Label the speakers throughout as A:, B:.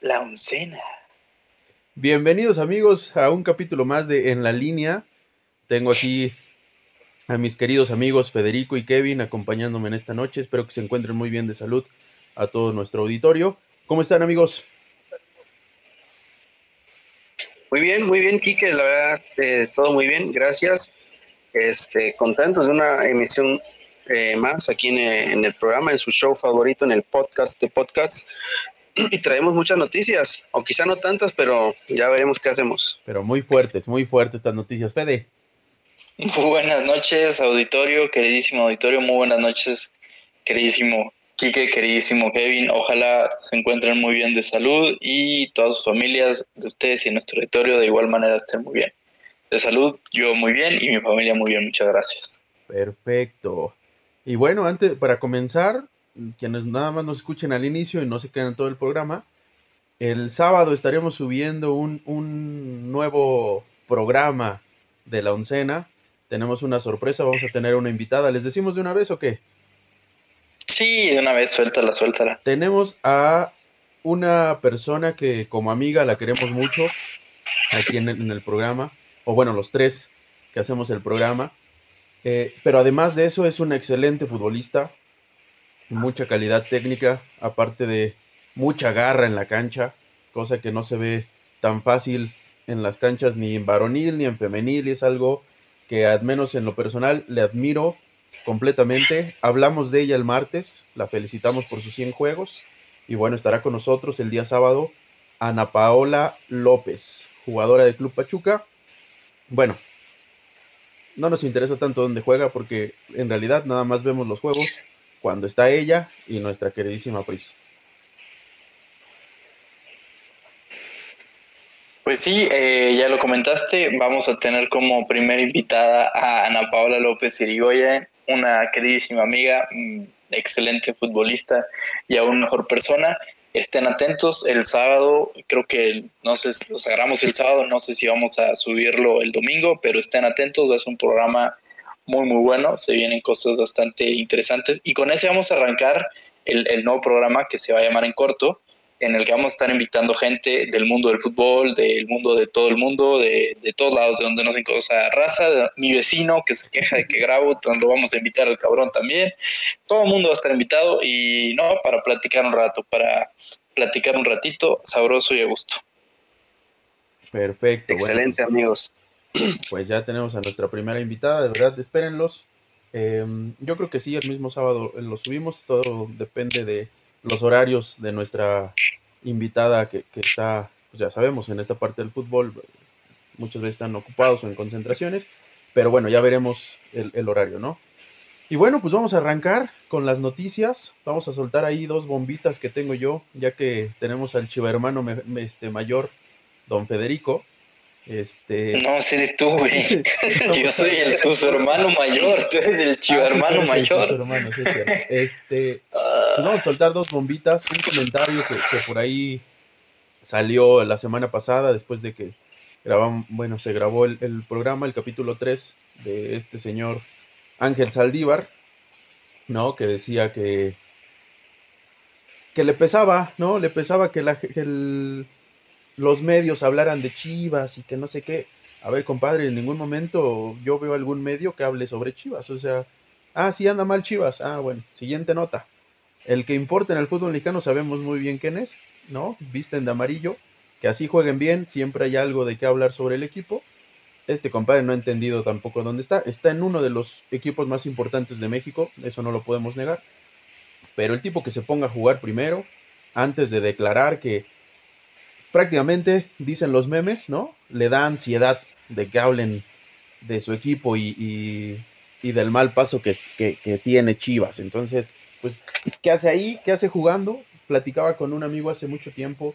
A: La oncena.
B: Bienvenidos amigos a un capítulo más de En la línea. Tengo aquí a mis queridos amigos Federico y Kevin acompañándome en esta noche. Espero que se encuentren muy bien de salud a todo nuestro auditorio. ¿Cómo están amigos?
A: Muy bien, muy bien, Kike, la verdad, eh, todo muy bien, gracias. Este, contentos de una emisión eh, más aquí en, el programa, en su show favorito, en el podcast de podcast. Y traemos muchas noticias, o quizá no tantas, pero ya veremos qué hacemos.
B: Pero muy fuertes, muy fuertes estas noticias. Fede.
C: Muy buenas noches, auditorio, queridísimo auditorio, muy buenas noches, queridísimo Quique, queridísimo Kevin, ojalá se encuentren muy bien de salud y todas sus familias de ustedes y nuestro auditorio de igual manera estén muy bien. De salud, yo muy bien y mi familia muy bien, muchas gracias.
B: Perfecto. Y bueno, antes, para comenzar, quienes nada más nos escuchen al inicio y no se queden en todo el programa, el sábado estaremos subiendo un, un nuevo programa de la oncena. Tenemos una sorpresa, vamos a tener una invitada. ¿Les decimos de una vez o qué?
C: Sí, de una vez, suéltala, suéltala.
B: Tenemos a una persona que como amiga la queremos mucho aquí en el, programa, o bueno, los tres que hacemos el programa. Eh, pero además de eso es una excelente futbolista, mucha calidad técnica, aparte de mucha garra en la cancha, cosa que no se ve tan fácil en las canchas ni en varonil ni en femenil, y es algo que al menos en lo personal le admiro completamente. Hablamos de ella el martes, la felicitamos por sus 100 juegos. Y bueno, estará con nosotros el día sábado Ana Paola López, jugadora del Club Pachuca. Bueno, no nos interesa tanto dónde juega porque en realidad nada más vemos los juegos cuando está ella y nuestra queridísima Pris.
C: Pues sí, eh, ya lo comentaste, vamos a tener como primera invitada a Ana Paola López Irigoyen, una queridísima amiga, mm, excelente futbolista y aún mejor persona. Estén atentos el sábado, creo que no sé, los agarramos el sábado, no sé si vamos a subirlo el domingo, pero estén atentos, es un programa muy muy bueno, se vienen cosas bastante interesantes. Y con ese vamos a arrancar el, el nuevo programa que se va a llamar en corto, en el que vamos a estar invitando gente del mundo del fútbol, del mundo de todo el mundo, de, de todos lados, de donde nos o sea, raza, de, mi vecino que se queja de que grabo, donde vamos a invitar al cabrón también. Todo el mundo va a estar invitado y no, para platicar un rato, para platicar un ratito, sabroso y a gusto.
B: Perfecto.
A: Excelente,
B: pues,
A: amigos.
B: Pues ya tenemos a nuestra primera invitada, de verdad, espérenlos. Em, yo creo que sí, el mismo sábado lo subimos, todo depende de los horarios de nuestra invitada que, está, pues ya sabemos, en esta parte del fútbol, muchas veces están ocupados o en concentraciones, pero bueno, ya veremos el, horario, ¿no? Y bueno, pues vamos a arrancar con las noticias. Vamos a soltar ahí dos bombitas que tengo yo, ya que tenemos al chiva hermano este, mayor, don Federico. Este...
C: No, eres tú, güey. Yo soy el, tu hermano mayor, tú eres el chivo ah, hermano mayor.
B: Hermano, sí, este, pues vamos a soltar dos bombitas. Un comentario que, por ahí salió la semana pasada, después de que grabamos, bueno, se grabó el, el, programa, el capítulo 3 de este señor Ángel Saldívar, ¿no? Que decía que, que le pesaba, ¿no? Le pesaba que, la, que el los medios hablaran de Chivas y que no sé qué. A ver, compadre, en ningún momento yo veo algún medio que hable sobre Chivas. O sea, ah, sí anda mal Chivas. Ah, bueno, siguiente nota. El que importa en el fútbol mexicano sabemos muy bien quién es, ¿no? Visten de amarillo. Que así jueguen bien, siempre hay algo de qué hablar sobre el equipo. Este compadre no ha entendido tampoco dónde está. Está en uno de los equipos más importantes de México, eso no lo podemos negar. Pero el tipo que se ponga a jugar primero, antes de declarar que prácticamente, dicen los memes, ¿no? Le da ansiedad de que hablen de su equipo y, del mal paso que, tiene Chivas. Entonces, pues, ¿qué hace ahí? ¿Qué hace jugando? Platicaba con un amigo hace mucho tiempo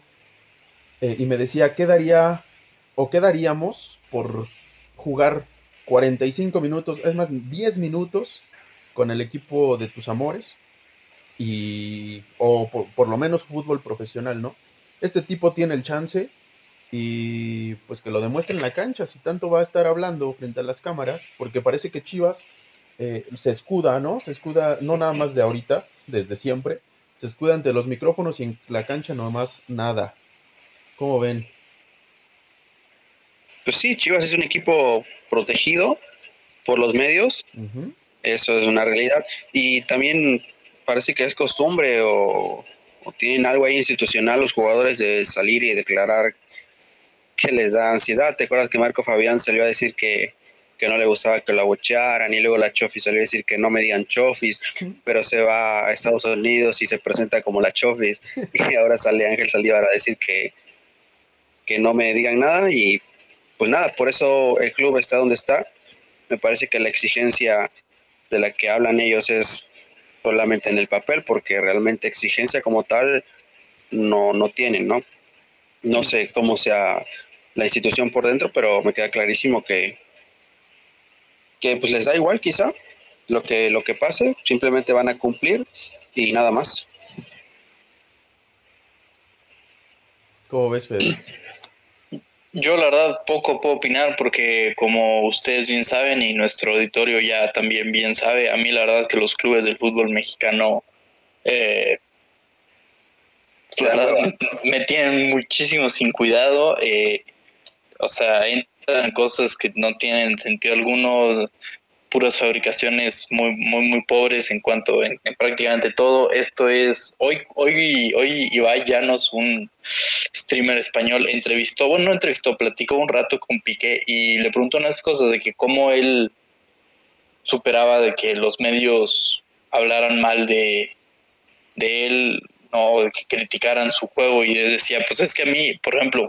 B: eh, y me decía, ¿qué daría o qué daríamos por jugar 45 minutos, es más, 10 minutos con el equipo de tus amores? Y, o por, por lo menos fútbol profesional, ¿no? Este tipo tiene el chance y pues que lo demuestre en la cancha, si tanto va a estar hablando frente a las cámaras, porque parece que Chivas eh, se escuda, ¿no? Se escuda no nada más de ahorita, desde siempre, se escuda ante los micrófonos y en la cancha nomás nada. ¿Cómo ven?
A: Pues sí, Chivas es un equipo protegido por los medios, eso es una realidad. Y también parece que es costumbre o, tienen algo ahí institucional los jugadores de salir y declarar que les da ansiedad. ¿Te acuerdas que Marco Fabián salió a decir que, no le gustaba que lo abuchearan y luego la Chofis salió a decir que no me digan Chofis, pero se va a Estados Unidos y se presenta como la Chofis y ahora sale Ángel Saldívar a decir que, que no me digan nada y pues nada, por eso el club está donde está. Me parece que la exigencia de la que hablan ellos es solamente en el papel, porque realmente exigencia como tal no, no tienen, ¿no? No sé cómo sea la institución por dentro, pero me queda clarísimo que, que pues les da igual quizá lo que, lo que pase, simplemente van a cumplir y nada más.
B: ¿Cómo ves, Fede?
C: Yo la verdad poco puedo opinar porque como ustedes bien saben y nuestro auditorio ya también bien sabe, a mí la verdad que los clubes del fútbol mexicano eh, me tienen muchísimo sin cuidado. Eh, o sea, entran cosas que no tienen sentido alguno puras fabricaciones muy, muy, muy pobres en cuanto en, prácticamente todo. Esto es, hoy, hoy, hoy Ibai Llanos, un streamer español, entrevistó, bueno, no entrevistó, platicó un rato con Piqué y le preguntó unas cosas de que cómo él superaba de que los medios hablaran mal de, de él, o de que criticaran su juego y decía, pues es que a mí, por ejemplo,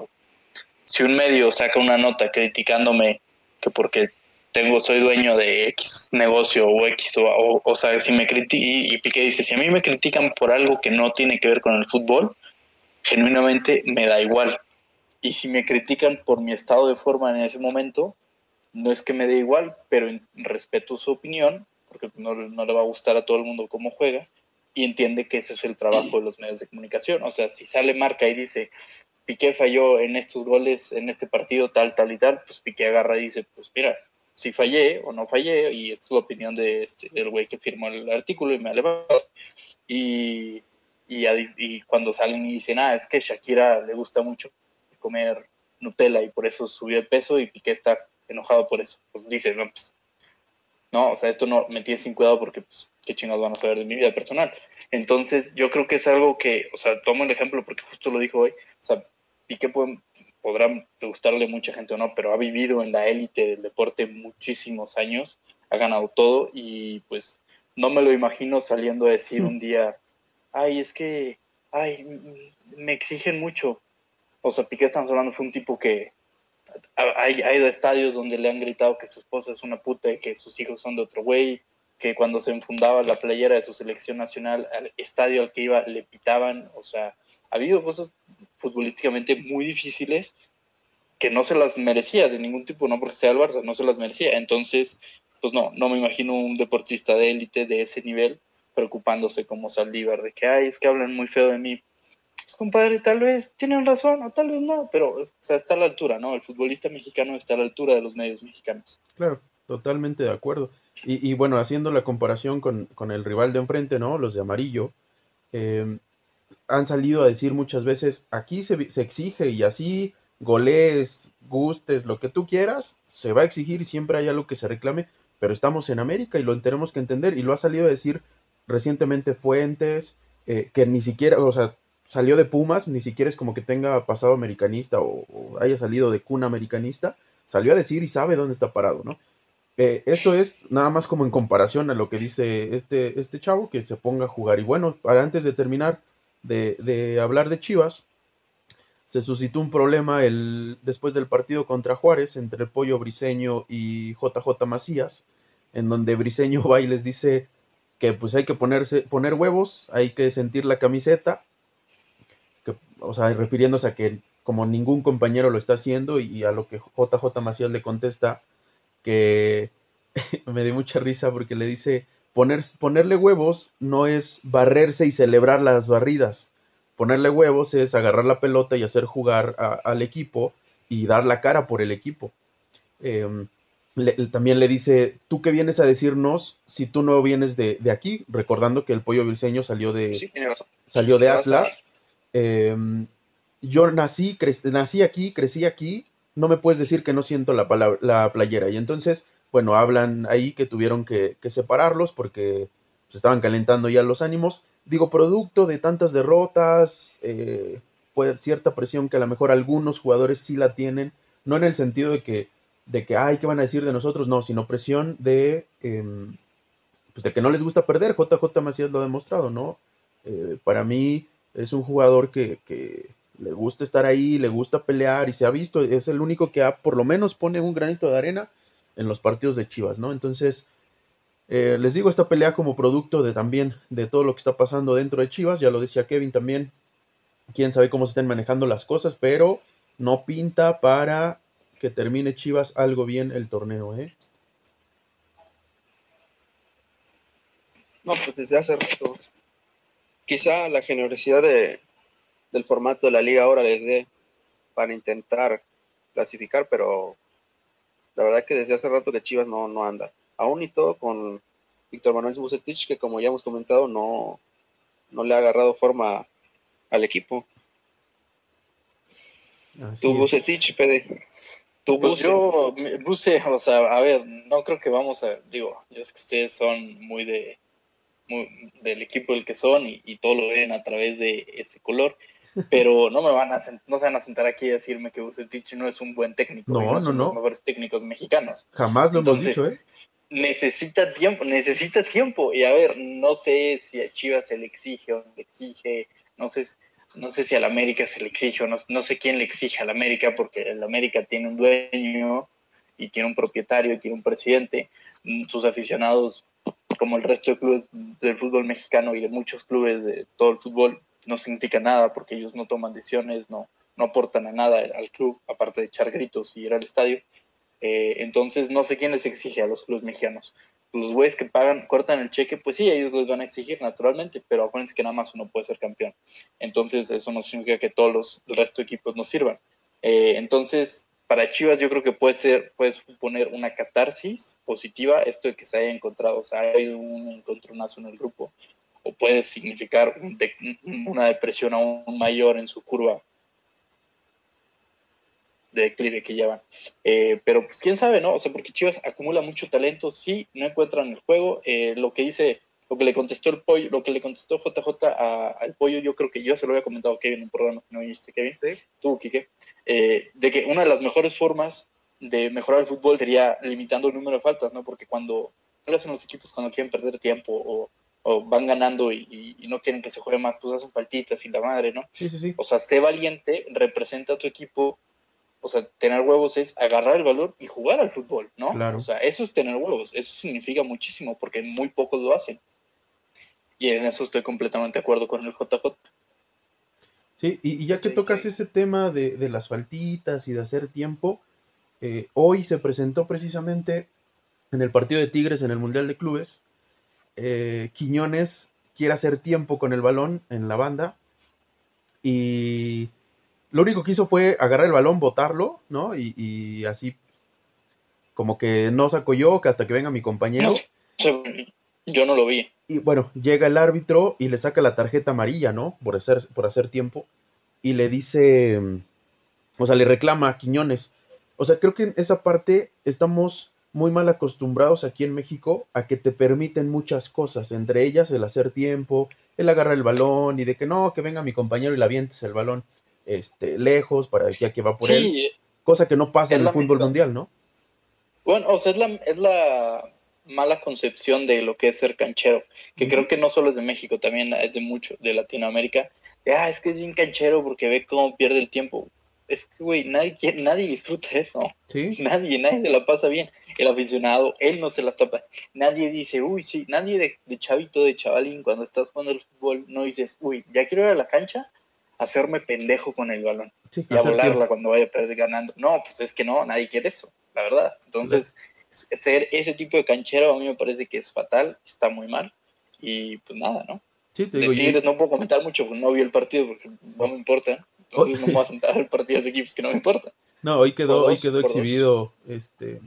C: si un medio saca una nota criticándome que porque tengo, soy dueño de X negocio o X, o, o, sea, si me critican, y, Piqué dice, si a mí me critican por algo que no tiene que ver con el fútbol, genuinamente me da igual. Y si me critican por mi estado de forma en ese momento, no es que me dé igual, pero respeto su opinión, porque no, no le va a gustar a todo el mundo cómo juega, y entiende que ese es el trabajo de los medios de comunicación. O sea, si sale marca y dice, Piqué falló en estos goles, en este partido, tal, tal y tal, pues Piqué agarra y dice, pues mira, si fallé o no fallé, y es la opinión de este, del güey que firmó el artículo y me ha levantado. Y, y, y, cuando salen y dicen, ah, es que Shakira le gusta mucho comer Nutella y por eso subió de peso y Piqué está enojado por eso. Pues dice, no, pues, no, o sea, esto no me tiene sin cuidado porque, pues, qué chingados van a saber de mi vida personal. Entonces, yo creo que es algo que, o sea, tomo el ejemplo porque justo lo dijo hoy, o sea, Piqué puede, podrá gustarle mucha gente o no, pero ha vivido en la élite del deporte muchísimos años, ha ganado todo y pues no me lo imagino saliendo a decir un día, ay, es que, ay, me exigen mucho. O sea, Piqué estamos hablando, fue un tipo que ha, ido a estadios donde le han gritado que su esposa es una puta y que sus hijos son de otro güey, que cuando se enfundaba la playera de su selección nacional, al estadio al que iba le pitaban, o sea, ha habido cosas futbolísticamente muy difíciles que no se las merecía de ningún tipo, no porque sea el Barça, no se las merecía. Entonces, pues no, no me imagino un deportista de élite de ese nivel preocupándose como Saldívar de que, ay, es que hablan muy feo de mí. Pues compadre, tal vez tienen razón o tal vez no, pero o sea, está a la altura, ¿no? El futbolista mexicano está a la altura de los medios mexicanos.
B: Claro, totalmente de acuerdo. Y, y bueno, haciendo la comparación con, con, el rival de enfrente, ¿no? Los de amarillo, eh, han salido a decir muchas veces, aquí se, se, exige y así goles, gustes, lo que tú quieras, se va a exigir y siempre hay algo que se reclame, pero estamos en América y lo tenemos que entender y lo ha salido a decir recientemente Fuentes, eh, que ni siquiera, o sea, salió de Pumas, ni siquiera es como que tenga pasado americanista o, haya salido de cuna americanista, salió a decir y sabe dónde está parado, ¿no? Eh, esto es nada más como en comparación a lo que dice este, este chavo, que se ponga a jugar. Y bueno, para antes de terminar, de, hablar de Chivas, se suscitó un problema el, después del partido contra Juárez entre el Pollo Briseño y JJ Macías, en donde Briseño va y les dice que pues hay que ponerse, poner huevos, hay que sentir la camiseta, que, o sea, refiriéndose a que como ningún compañero lo está haciendo y, a lo que JJ Macías le contesta que me dio mucha risa porque le dice, ponerle huevos no es barrerse y celebrar las barridas. Ponerle huevos es agarrar la pelota y hacer jugar al equipo y dar la cara por el equipo. Em, también le dice, ¿tú qué vienes a decirnos si tú no vienes de, aquí? Recordando que el pollo briseño salió de, Salió de Atlas. Em, yo nací, nací aquí, crecí aquí, no me puedes decir que no siento la, la playera. Y entonces, bueno, hablan ahí que tuvieron que, separarlos porque se estaban calentando ya los ánimos. Digo, producto de tantas derrotas, eh, cierta presión que a lo mejor algunos jugadores sí la tienen, no en el sentido de que de que, ay, ¿qué van a decir de nosotros? No, sino presión de, em, pues de que no les gusta perder. JJ Macías lo ha demostrado, ¿no? Eh, para mí es un jugador que, que, le gusta estar ahí, le gusta pelear y se ha visto, es el único que ha, por lo menos pone un granito de arena en los partidos de Chivas, ¿no? Entonces, eh, les digo, esta pelea como producto de también de todo lo que está pasando dentro de Chivas, ya lo decía Kevin también, quién sabe cómo se estén manejando las cosas, pero no pinta para que termine Chivas algo bien el torneo, ¿eh?
A: No, pues desde hace rato. Quizá la generosidad de, del formato de la liga ahora les dé para intentar clasificar, pero la verdad que desde hace rato que Chivas no, no anda. Aún y todo con Víctor Manuel Bucetich, que como ya hemos comentado, no, no le ha agarrado forma al equipo. tu Bucetich, Pede.
C: Pues yo, Buse, o sea, a ver, no creo que vamos a, digo, yo sé que ustedes son muy de, muy, del equipo del que son y, todo lo ven a través de ese color, pero no me van a, no se van a sentar aquí a decirme que Bucetich no es un buen técnico,
B: no, no,
C: son
B: no.
C: los mejores técnicos mexicanos.
B: Jamás lo hemos dicho, ¿eh?
C: Necesita tiempo, necesita tiempo, y a ver, no sé si a Chivas se le exige o no le exige, no sé no sé si al América se le exige o no, no sé quién le exige al América, porque el América tiene un dueño y tiene un propietario y tiene un presidente. Mm, sus aficionados, como el resto de clubes del fútbol mexicano y de muchos clubes de todo el fútbol, no significa nada porque ellos no toman decisiones, no, no aportan a nada al club, aparte de echar gritos y ir al estadio. Eh, entonces, no sé quién les exige a los clubes mexicanos los güeyes que pagan, cortan el cheque, pues sí, ellos los van a exigir naturalmente, pero acuérdense que nada más uno puede ser campeón. Entonces, eso no significa que todos los, el resto de equipos nos sirvan. Eh, entonces, para Chivas yo creo que puede ser, puede suponer una catarsis positiva esto de que se haya encontrado, o sea, ha habido un encontronazo en el grupo, o puede significar una depresión aún mayor en su curva de declive que llevan. Eh, pero pues quién sabe, ¿no? O sea, porque Chivas acumula mucho talento, sí, no encuentran el juego. Eh, lo que dice, lo que le contestó el pollo, lo que le contestó JJ al pollo, yo creo que yo se lo había comentado a Kevin en un programa que no viste, Kevin, ¿Sí? tú, Kike, eh, de que una de las mejores formas de mejorar el fútbol sería limitando el número de faltas, ¿no? Porque cuando hacen los equipos cuando quieren perder tiempo o, van ganando y, no quieren que se juegue más, pues hacen faltitas y la madre, ¿no?
B: Sí, sí, sí.
C: O sea, sé valiente, representa a tu equipo o sea, tener huevos es agarrar el valor y jugar al fútbol, ¿no?
B: Claro.
C: O sea, eso es tener huevos, eso significa muchísimo porque muy pocos lo hacen. Y en eso estoy completamente de acuerdo con el JJ.
B: Sí, y, ya que tocas ese tema de, las faltitas y de hacer tiempo, eh, hoy se presentó precisamente en el partido de Tigres en el Mundial de Clubes. Eh, Quiñones quiere hacer tiempo con el balón en la banda y lo único que hizo fue agarrar el balón, botarlo, ¿no? Y, así como que no saco yo, que hasta que venga mi compañero.
C: yo no lo vi.
B: Y bueno, llega el árbitro y le saca la tarjeta amarilla, ¿no? Por hacer, por hacer tiempo. Y le dice, o sea, le reclama a Quiñones. O sea, creo que en esa parte estamos muy mal acostumbrados aquí en México a que te permiten muchas cosas, entre ellas el hacer tiempo, el agarrar el balón y de que no, que venga mi compañero y le avientes el balón este, lejos para ya que va por él. Cosa que no pasa en el fútbol mundial, ¿no?
C: Bueno, o sea, es la, es la mala concepción de lo que es ser canchero, que creo que no solo es de México, también es de mucho, de Latinoamérica. ah, es que es bien canchero porque ve cómo pierde el tiempo. Es que, güey, nadie, nadie disfruta eso. Nadie, nadie se la pasa bien. El aficionado, él no se la tapa. Nadie dice, uy, sí, nadie de, de chavito, de chavalín, cuando estás jugando el fútbol, no dices, uy, ya quiero ir a la cancha hacerme pendejo con el balón y a volarla cuando vaya a perder ganando. No, pues es que no, nadie quiere eso, la verdad. Entonces, ser ese tipo de canchero a mí me parece que es fatal, está muy mal y pues nada, ¿no?
B: Sí, te digo,
C: de Tigres no puedo comentar mucho porque no vi el partido porque no me importa. Entonces no me voy a sentar partido de equipos que no me importa.
B: No, hoy quedó, hoy quedó exhibido este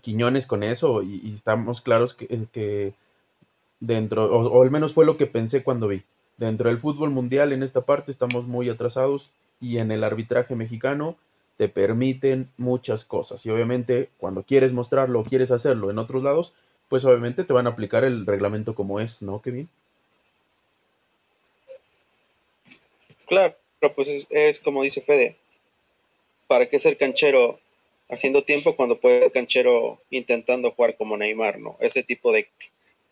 B: Quiñones con eso y, estamos claros que, dentro, o, al menos fue lo que pensé cuando vi, dentro del fútbol mundial en esta parte estamos muy atrasados y en el arbitraje mexicano te permiten muchas cosas y obviamente cuando quieres mostrarlo o quieres hacerlo en otros lados, pues obviamente te van a aplicar el reglamento como es, ¿no, Kevin?
A: Claro, pues es, es como dice Fede, ¿para qué ser canchero haciendo tiempo cuando puede ser canchero intentando jugar como Neymar, ¿no? Ese tipo de,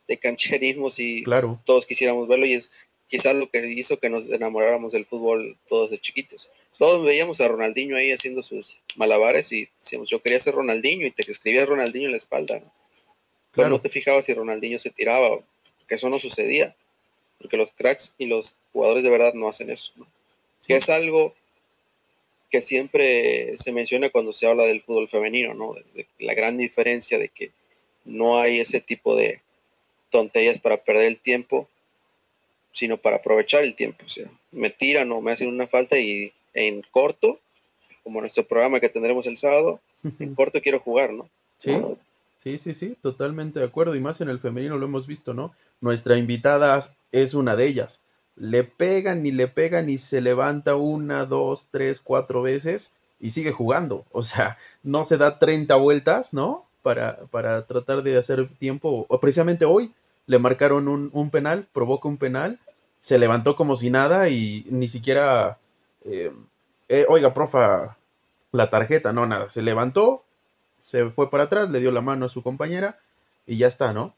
A: de cancherismo si
B: claro.
A: todos quisiéramos verlo y es quizás lo que hizo que nos enamoráramos del fútbol todos de chiquitos. Todos veíamos a Ronaldinho ahí haciendo sus malabares y decíamos, yo quería ser Ronaldinho y te escribías Ronaldinho en la espalda, ¿no? Pero no te fijabas si Ronaldinho se tiraba, que eso no sucedía, porque los cracks y los jugadores de verdad no hacen eso, ¿no? Que es algo que siempre se menciona cuando se habla del fútbol femenino, ¿no? De, la gran diferencia de que no hay ese tipo de tonterías para perder el tiempo, sino para aprovechar el tiempo. O sea, me tiran o me hacen una falta y en corto, como nuestro programa que tendremos el sábado, en corto quiero jugar, ¿no?
B: Sí, sí, sí, sí, totalmente de acuerdo. Y más en el femenino lo hemos visto, ¿no? Nuestra invitada es una de ellas le pegan y le pegan y se levanta una, dos, tres, cuatro veces y sigue jugando. O sea, no se da 30 vueltas, ¿no? Para, para tratar de hacer tiempo. O precisamente hoy le marcaron un, penal, provoca un penal, se levantó como si nada y ni siquiera, eh, eh, oiga, profa, la tarjeta, no, nada. Se levantó, se fue para atrás, le dio la mano a su compañera y ya está, ¿no?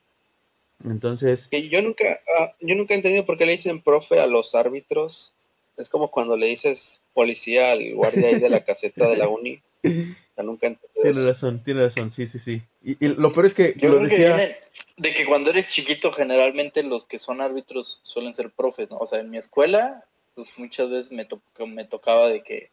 B: Entonces.
A: yo nunca, ah, yo nunca he entendido por qué le dicen profe a los árbitros. Es como cuando le dices policía al guardia ahí de la caseta de la uni. nunca
B: Tiene razón, tiene razón, sí, sí, sí. Y, lo peor es que
C: yo lo decía... de que cuando eres chiquito, generalmente los que son árbitros suelen ser profes, ¿no? O sea, en mi escuela, pues muchas veces me, me tocaba de que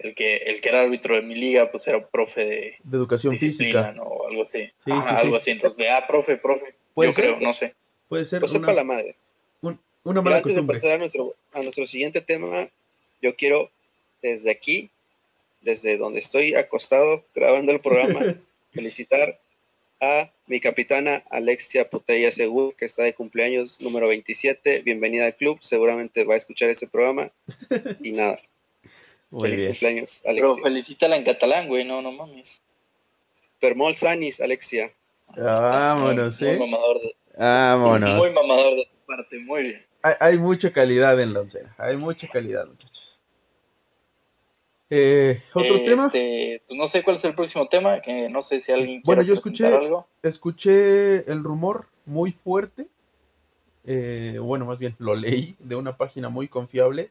C: el que el que era árbitro de mi liga, pues era profe de,
B: de educación física.
C: ¿no? O algo así. Sí, sí, algo así. Entonces, ah, profe, profe. Yo creo, no sé.
B: Puede ser.
A: Pues una, la madre.
B: una mala
A: antes de pasar a nuestro, a nuestro siguiente tema, yo quiero desde aquí, desde donde estoy acostado grabando el programa, felicitar a mi capitana Alexia Potella Segur, que está de cumpleaños número 27. Bienvenida al club, seguramente va a escuchar ese programa. Y nada. Feliz cumpleaños, Alexia.
C: Pero felicítala en catalán, güey, no, no mames.
A: Permol Sanis, Alexia.
B: Vámonos, ¿sí?
C: Muy mamador de,
B: Vámonos.
C: Muy mamador de tu parte, muy bien.
B: Hay, mucha calidad en la oncena, hay mucha calidad, muchachos. Eh, ¿Otro tema?
C: Este, pues no sé cuál es el próximo tema, que no sé si alguien
B: Bueno, yo escuché, algo. escuché el rumor muy fuerte, eh, bueno, más bien lo leí de una página muy confiable,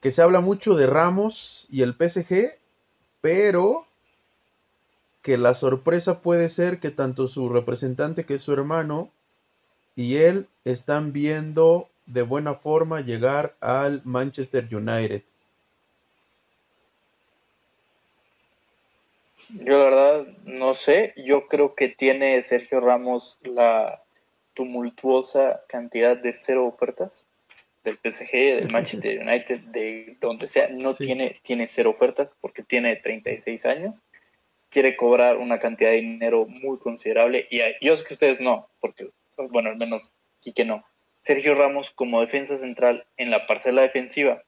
B: que se habla mucho de Ramos y el PSG, pero que la sorpresa puede ser que tanto su representante, que es su hermano, y él están viendo de buena forma llegar al Manchester United.
C: Yo la verdad no sé, yo creo que tiene Sergio Ramos la tumultuosa cantidad de cero ofertas del PSG, del Manchester United, de donde sea, no tiene, tiene cero ofertas porque tiene 36 años, quiere cobrar una cantidad de dinero muy considerable y yo sé que ustedes no, porque, bueno, al menos que no. Sergio Ramos como defensa central en la parcela defensiva,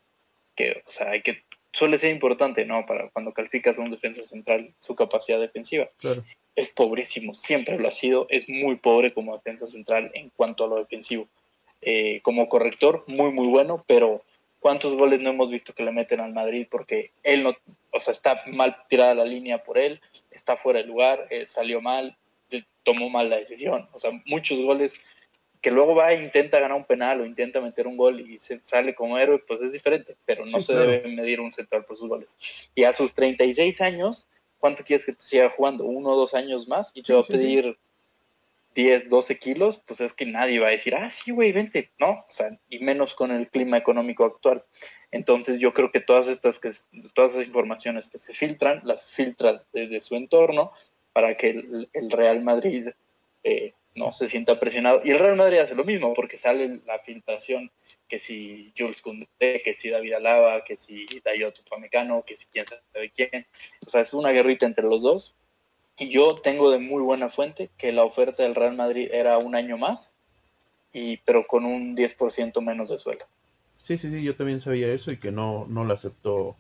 C: que, o sea, hay que, suele ser importante, ¿no? Para cuando calificas a un defensa central, su capacidad defensiva. Es pobrísimo, siempre lo ha sido, es muy pobre como defensa central en cuanto a lo defensivo. Eh, como corrector, muy, muy bueno, pero ¿cuántos goles no hemos visto que le meten al Madrid? Porque él no, o sea, está mal tirada la línea por él, está fuera de lugar, eh, salió mal, tomó mal la decisión. O sea, muchos goles que luego va e intenta ganar un penal o intenta meter un gol y se sale como héroe, pues es diferente, pero no se debe medir un central por sus goles. Y a sus 36 años, ¿cuánto quieres que te siga jugando? ¿Uno o dos años más? Y te va a pedir 10, 12 kilos, pues es que nadie va a decir, ah, sí, güey, vente, ¿no? O sea, y menos con el clima económico actual. Entonces yo creo que todas estas, todas esas informaciones que se filtran, las filtra desde su entorno para que el, Real Madrid eh, no se sienta presionado. Y el Real Madrid hace lo mismo, porque sale la filtración que si Jules Koundé, que si David Alaba, que si Dayot Upamecano, que si quién sabe quién. O sea, es una guerrita entre los dos yo tengo de muy buena fuente que la oferta del Real Madrid era un año más, y, pero con un 10% menos de sueldo.
B: Sí, sí, sí, yo también sabía eso y que no, no lo aceptó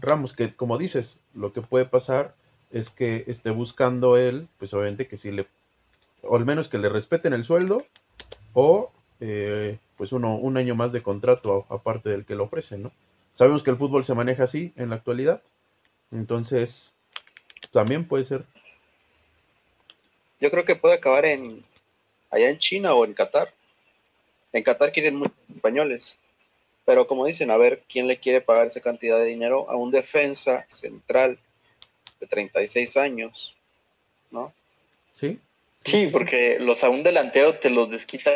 B: Ramos, que como dices, lo que puede pasar es que esté buscando él, pues obviamente que sí le, o al menos que le respeten el sueldo, o eh, pues uno, un año más de contrato aparte del que le ofrecen, ¿no? Sabemos que el fútbol se maneja así en la actualidad, entonces también puede ser
A: yo creo que puede acabar en allá en China o en Qatar. En Qatar quieren muchos españoles, pero como dicen, a ver quién le quiere pagar esa cantidad de dinero a un defensa central de 36 años, ¿no?
B: Sí.
C: Sí, porque los a un delantero te los desquita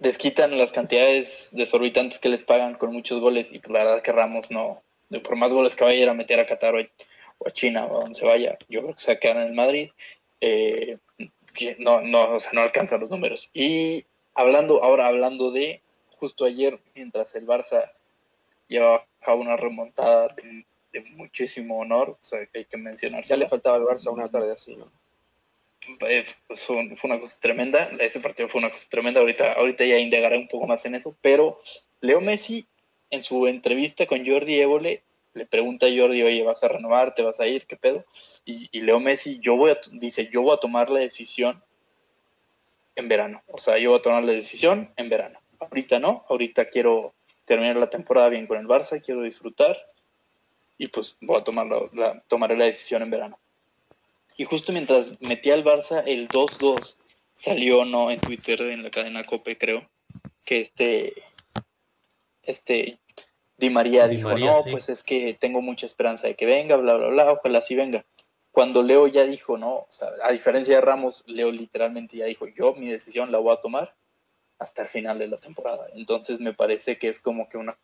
C: desquitan las cantidades desorbitantes que les pagan con muchos goles y pues, la verdad que Ramos no, por más goles que vaya a ir a meter a Qatar hoy, a China o a donde se vaya, yo creo que se va a quedar en el Madrid. Eh, no, no, o sea, no alcanza los números. Y hablando, ahora hablando de, justo ayer, mientras el Barça llevaba a una remontada de, muchísimo honor, o sea, que hay que mencionar.
A: Ya le faltaba al Barça una tarde así, ¿no?
C: Eh, fue, una cosa tremenda, ese partido fue una cosa tremenda, ahorita, ahorita ya indagaré un poco más en eso, pero Leo Messi en su entrevista con Jordi Évole le pregunta a Jordi, oye, ¿vas a renovar? ¿Te vas a ir? ¿Qué pedo? Y, Leo Messi, yo voy a, dice, yo voy a tomar la decisión en verano. O sea, yo voy a tomar la decisión en verano. Ahorita no, ahorita quiero terminar la temporada bien con el Barça, quiero disfrutar y pues voy a tomar la, tomaré la decisión en verano. Y justo mientras metí al Barça el 2-2, salió no en Twitter, en la cadena Cope, creo, que este, este Di María dijo, no, pues es que tengo mucha esperanza de que venga, bla, bla, bla, ojalá sí venga. Cuando Leo ya dijo, no, o sea, a diferencia de Ramos, Leo literalmente ya dijo, yo mi decisión la voy a tomar hasta el final de la temporada. Entonces me parece que es como que una...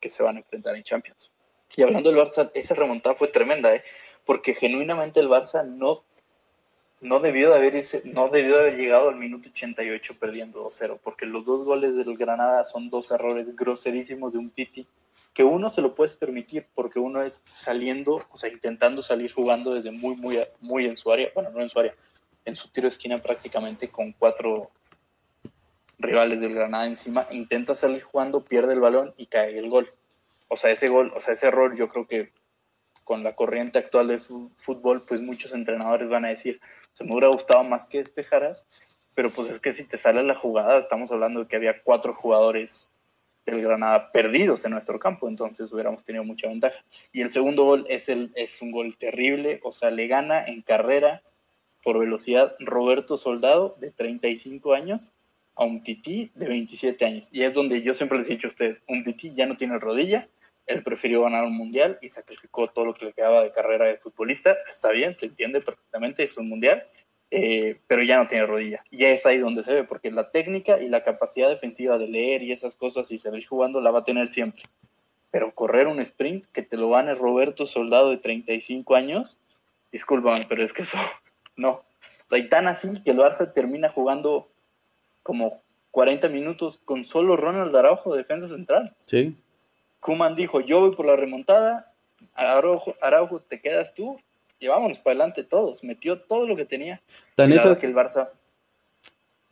C: que se van a enfrentar en Champions. Y hablando del Barça, esa remontada fue tremenda, ¿eh? Porque genuinamente el Barça no, no, debió de haber no debió de haber llegado al minuto 88 perdiendo 2-0, porque los dos goles del Granada son dos errores groserísimos de un Titi, que uno se lo puedes permitir porque uno es saliendo, o sea, intentando salir jugando desde muy, muy, muy en su área, bueno, no en su área, en su tiro de esquina prácticamente con cuatro rivales del Granada encima, intenta salir jugando, pierde el balón y cae el gol. O sea, ese gol, o sea, ese error yo creo que con la corriente actual de su fútbol, pues muchos entrenadores van a decir, se me hubiera gustado más que despejaras, pero pues es que si te sale la jugada, estamos hablando de que había cuatro jugadores del Granada perdidos en nuestro campo, entonces hubiéramos tenido mucha ventaja. Y el segundo gol es, el, es un gol terrible, o sea, le gana en carrera por velocidad Roberto Soldado, de 35 años, a un tití de 27 años. Y es donde yo siempre les he dicho a ustedes, un tití ya no tiene rodilla, él prefirió ganar un mundial y sacrificó todo lo que le quedaba de carrera de futbolista. Está bien, se entiende perfectamente, es un mundial, eh, pero ya no tiene rodilla. Ya es ahí donde se ve, porque la técnica y la capacidad defensiva de leer y esas cosas y seguir jugando la va a tener siempre. Pero correr un sprint que te lo gane Roberto Soldado de 35 años, discúlpame, pero es que eso no. O y tan así que el Barça termina jugando como 40 minutos con solo Ronald Araujo, defensa central.
B: Sí.
C: Kuman dijo, yo voy por la remontada, Araujo, Araujo te quedas tú, llevámonos para adelante todos, metió todo lo que tenía.
B: Tan es
C: que el Barça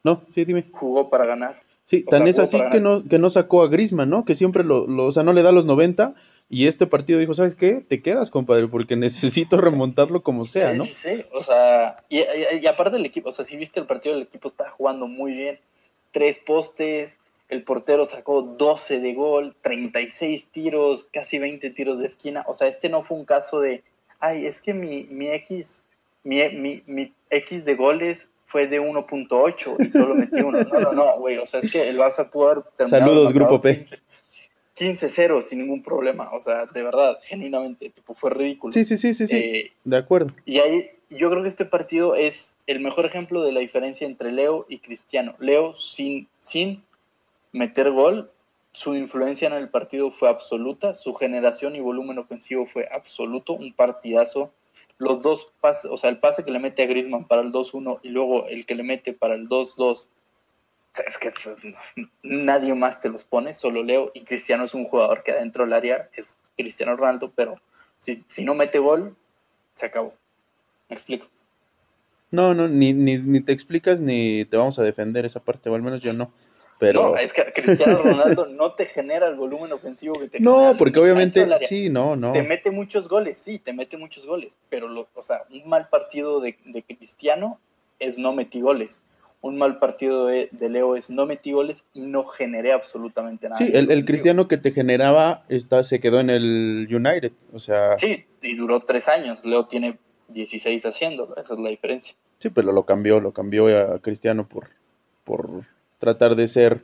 B: no, sí, dime.
C: jugó para ganar.
B: Sí, tan es así que no, que no sacó a Grisman, ¿no? Que siempre lo, o sea, no le da los 90 y este partido dijo, ¿sabes qué? Te quedas, compadre, porque necesito remontarlo como sea, ¿no?
C: Sí, sí, o sea, y, y, aparte del equipo, o sea, si viste el partido, el equipo está jugando muy bien, tres postes, el portero sacó 12 de gol, 36 tiros, casi 20 tiros de esquina. O sea, este no fue un caso de, ay, es que mi, mi X, mi, mi, X de goles fue de 1.8 y solo metí uno. No, no, no, güey. O sea, es que el Barça pudo haber
B: terminado. Saludos, Grupo P.
C: 15-0 sin ningún problema. O sea, de verdad, genuinamente, tipo, fue ridículo.
B: Sí, sí, sí, sí, sí. Eh, de acuerdo.
C: Y ahí yo creo que este partido es el mejor ejemplo de la diferencia entre Leo y Cristiano. Leo sin, sin meter gol, su influencia en el partido fue absoluta, su generación y volumen ofensivo fue absoluto, un partidazo. los dos pases, o sea, el pase que le mete a Griezmann para el 2-1 y luego el que le mete para el 2-2, es que nadie más te los pone, solo Leo y Cristiano es un jugador que adentro del área es Cristiano Ronaldo, pero si, si no mete gol, se acabó. ¿Me explico?
B: No, no, ni, ni, ni te explicas ni te vamos a defender esa parte, o al menos yo no. Pero...
C: No, es que Cristiano Ronaldo no te genera el volumen ofensivo que te
B: No, porque obviamente sí, no, no.
C: Te mete muchos goles, sí, te mete muchos goles, pero, lo, o sea, un mal partido de, de Cristiano es no metí goles. Un mal partido de, de, Leo es no metí goles y no generé absolutamente nada.
B: Sí, el, el, Cristiano que te generaba está, se quedó en el United, o sea...
C: Sí, y duró tres años. Leo tiene 16 haciéndolo, esa es la diferencia.
B: Sí, pero lo cambió, lo cambió a Cristiano por, por tratar de ser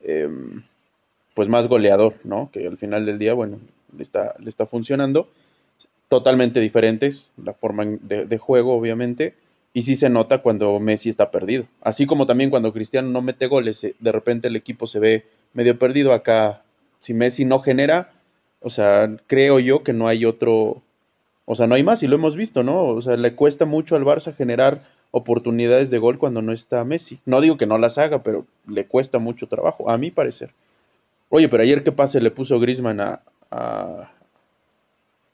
B: eh, pues más goleador, ¿no? Que al final del día, bueno, le está, le está funcionando. Totalmente diferentes, la forma de, de, juego, obviamente, y sí se nota cuando Messi está perdido. Así como también cuando Cristiano no mete goles, de repente el equipo se ve medio perdido. Acá, si Messi no genera, o sea, creo yo que no hay otro, o sea, no hay más, y lo hemos visto, ¿no? O sea, le cuesta mucho al Barça generar oportunidades de gol cuando no está Messi. No digo que no las haga, pero le cuesta mucho trabajo, a mi parecer. Oye, pero ayer qué pase le puso Grisman a, a,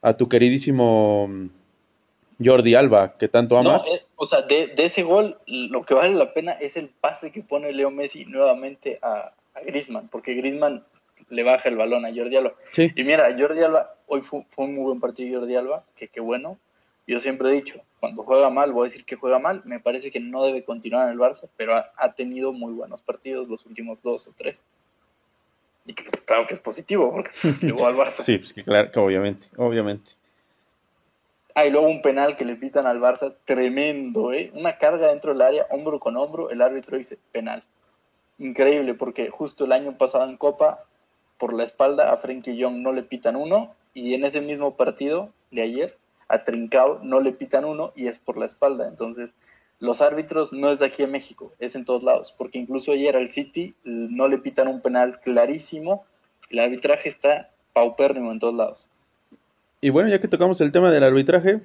B: a, tu queridísimo Jordi Alba, que tanto amas.
C: No, eh, o sea, de, de, ese gol, lo que vale la pena es el pase que pone Leo Messi nuevamente a, a Grisman, porque Grisman le baja el balón a Jordi Alba.
B: Sí.
C: Y mira, Jordi Alba, hoy fue, fue un muy buen partido Jordi Alba, que qué bueno. Yo siempre he dicho, cuando juega mal, voy a decir que juega mal, me parece que no debe continuar en el Barça, pero ha, ha tenido muy buenos partidos los últimos dos o tres. Y que pues, claro que es positivo, porque llegó al Barça.
B: Sí, pues que claro, que obviamente, obviamente.
C: Ah, y luego un penal que le pitan al Barça, tremendo, ¿eh? Una carga dentro del área, hombro con hombro, el árbitro dice penal. Increíble, porque justo el año pasado en Copa, por la espalda, a Frenkie Young no le pitan uno, y en ese mismo partido de ayer, a Trincao no le pitan uno y es por la espalda. Entonces, los árbitros no es aquí en México, es en todos lados, porque incluso ayer al City no le pitan un penal clarísimo, el arbitraje está paupérrimo en todos lados.
B: Y bueno, ya que tocamos el tema del arbitraje,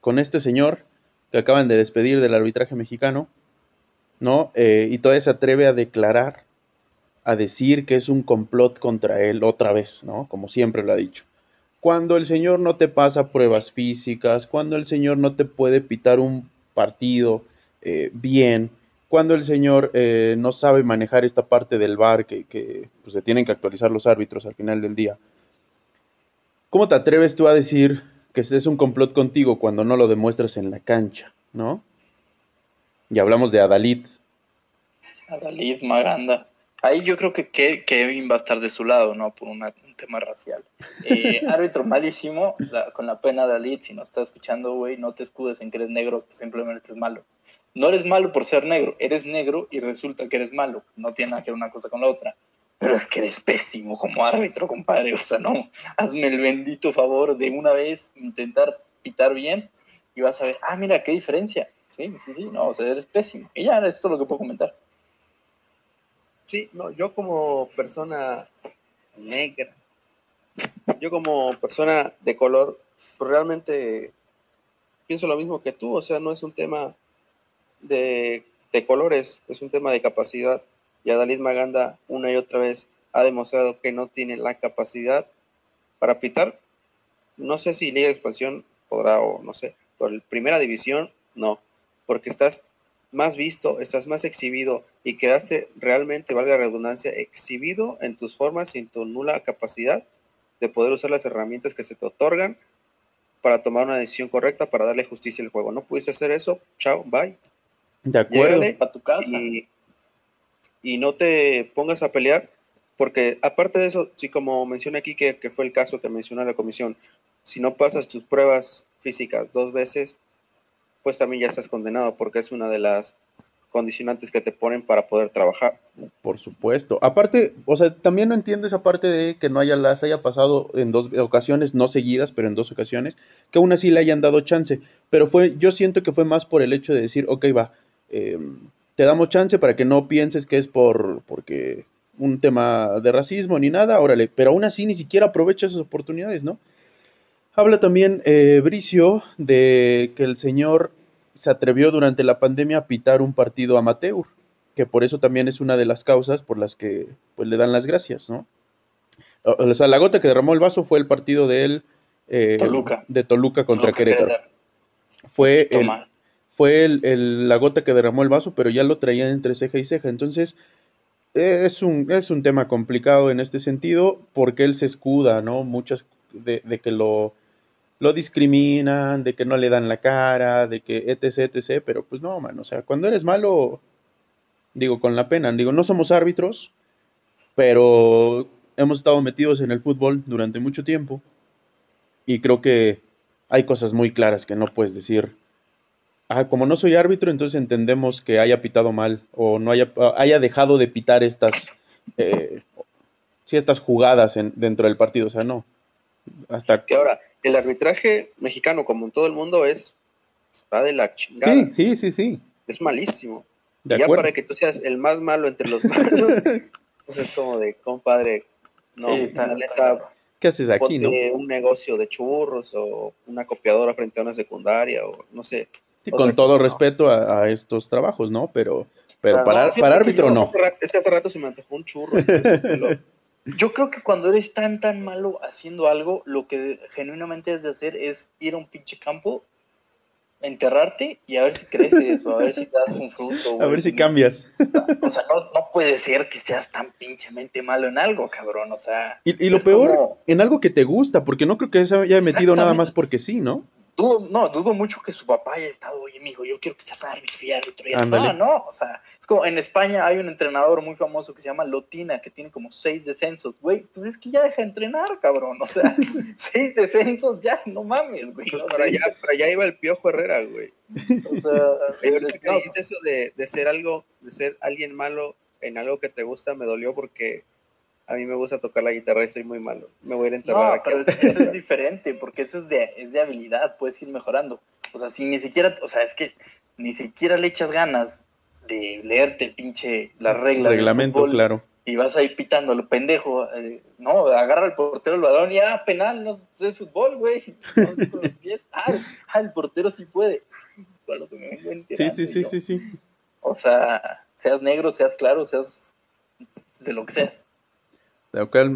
B: con este señor que acaban de despedir del arbitraje mexicano, ¿no? Eh, y todavía se atreve a declarar, a decir que es un complot contra él otra vez, ¿no? Como siempre lo ha dicho cuando el señor no te pasa pruebas físicas, cuando el señor no te puede pitar un partido eh, bien, cuando el señor eh, no sabe manejar esta parte del bar que, que pues, se tienen que actualizar los árbitros al final del día. ¿Cómo te atreves tú a decir que es un complot contigo cuando no lo demuestras en la cancha, no? Y hablamos de Adalid.
C: Adalid Maganda. Ahí yo creo que Kevin va a estar de su lado, ¿no? Por una, un tema racial. Eh, árbitro malísimo, la, con la pena de Alit, si no estás escuchando, güey, no te escudes en que eres negro, pues simplemente eres malo. No eres malo por ser negro, eres negro y resulta que eres malo. No tiene nada que ver una cosa con la otra. Pero es que eres pésimo como árbitro, compadre. O sea, no, hazme el bendito favor de una vez intentar pitar bien y vas a ver, ah, mira, qué diferencia. Sí, sí, sí, no, o sea, eres pésimo. Y ya, esto es lo que puedo comentar.
A: Sí, no, yo como persona negra, yo como persona de color, pues realmente pienso lo mismo que tú, o sea, no es un tema de, de colores, es un tema de capacidad. Y Adalid Maganda una y otra vez ha demostrado que no tiene la capacidad para pitar. No sé si Liga de Expansión podrá o no sé, en Primera División no, porque estás más visto, estás más exhibido y quedaste realmente, valga la redundancia, exhibido en tus formas sin tu nula capacidad de poder usar las herramientas que se te otorgan para tomar una decisión correcta, para darle justicia al juego. No pudiste hacer eso, chao, bye.
B: De acuerdo.
C: a tu casa.
A: Y, y, no te pongas a pelear, porque aparte de eso, sí, como mencioné aquí, que, que fue el caso que mencionó la comisión, si no pasas tus pruebas físicas dos veces, pues también ya estás condenado porque es una de las condicionantes que te ponen para poder trabajar.
B: Por supuesto. Aparte, o sea, también no entiendo esa parte de que no haya las haya pasado en dos ocasiones, no seguidas, pero en dos ocasiones, que aún así le hayan dado chance. Pero fue, yo siento que fue más por el hecho de decir, ok, va, eh, te damos chance para que no pienses que es por porque un tema de racismo ni nada, órale, pero aún así ni siquiera aprovecha esas oportunidades, ¿no? Habla también eh, Bricio de que el señor se atrevió durante la pandemia a pitar un partido amateur, que por eso también es una de las causas por las que pues, le dan las gracias, ¿no? O sea, la gota que derramó el vaso fue el partido de él eh, de Toluca contra Querétaro. Fue, el, fue el, la gota que derramó el vaso, pero ya lo traía entre ceja y ceja. Entonces, es un, es un tema complicado en este sentido, porque él se escuda, ¿no? Muchas de, de que lo, lo discriminan, de que no le dan la cara, de que etc, etc, pero pues no, man, o sea, cuando eres malo, digo, con la pena, digo, no somos árbitros, pero hemos estado metidos en el fútbol durante mucho tiempo y creo que hay cosas muy claras que no puedes decir. Ah, como no soy árbitro, entonces entendemos que haya pitado mal o no haya, haya dejado de pitar estas, eh, estas jugadas en, dentro del partido. O sea, no.
A: Hasta que ahora, el arbitraje mexicano, como en todo el mundo, es está de la chingada.
B: Sí, sí, sí, sí.
A: Es malísimo. ya para que tú seas el más malo entre los malos, pues es como de, compadre, no, está,
B: ¿Qué haces aquí,
A: no? un negocio de churros o una copiadora frente a una secundaria o no sé.
B: Sí, con todo respeto a, estos trabajos, ¿no? Pero, pero para, para árbitro no.
A: es que hace rato se me antojó un churro.
C: Yo creo que cuando eres tan, tan malo haciendo algo, lo que genuinamente es de hacer es ir a un pinche campo enterrarte y a ver si creces o a ver si das un fruto.
B: A ver si cambias.
C: O sea, no, puede ser que seas tan pinchemente malo en algo, cabrón. O sea.
B: Y, lo peor, en algo que te gusta, porque no creo que se haya metido nada más porque sí, ¿no?
C: no, dudo mucho que su papá haya estado, oye, mijo, yo quiero que seas árbitro y árbitro. No, no, o sea, como en España hay un entrenador muy famoso que se llama Lotina, que tiene como seis descensos, güey, pues es que ya deja de entrenar, cabrón, o sea, seis descensos, ya, no mames, güey.
A: Pues para, allá, para allá iba el Piojo Herrera, güey. O sea, dijiste eso de, de ser algo, de ser alguien malo en algo que te gusta, me dolió porque a mí me gusta tocar la guitarra y soy muy malo. Me voy a ir a enterrar.
C: No, pero eso es diferente, porque eso es de, es de habilidad, puedes ir mejorando. O sea, si ni siquiera, o sea, es que ni siquiera le echas ganas de leerte el pinche, la regla.
B: Reglamento, claro.
C: Y vas a ir pitando lo pendejo. Eh, no, agarra el portero el balón y ah, penal, no es fútbol, güey. No con los pies. Ah, ah, el portero sí puede.
B: sí, sí, sí, sí, sí.
C: O sea, seas negro, seas claro, seas de lo que seas.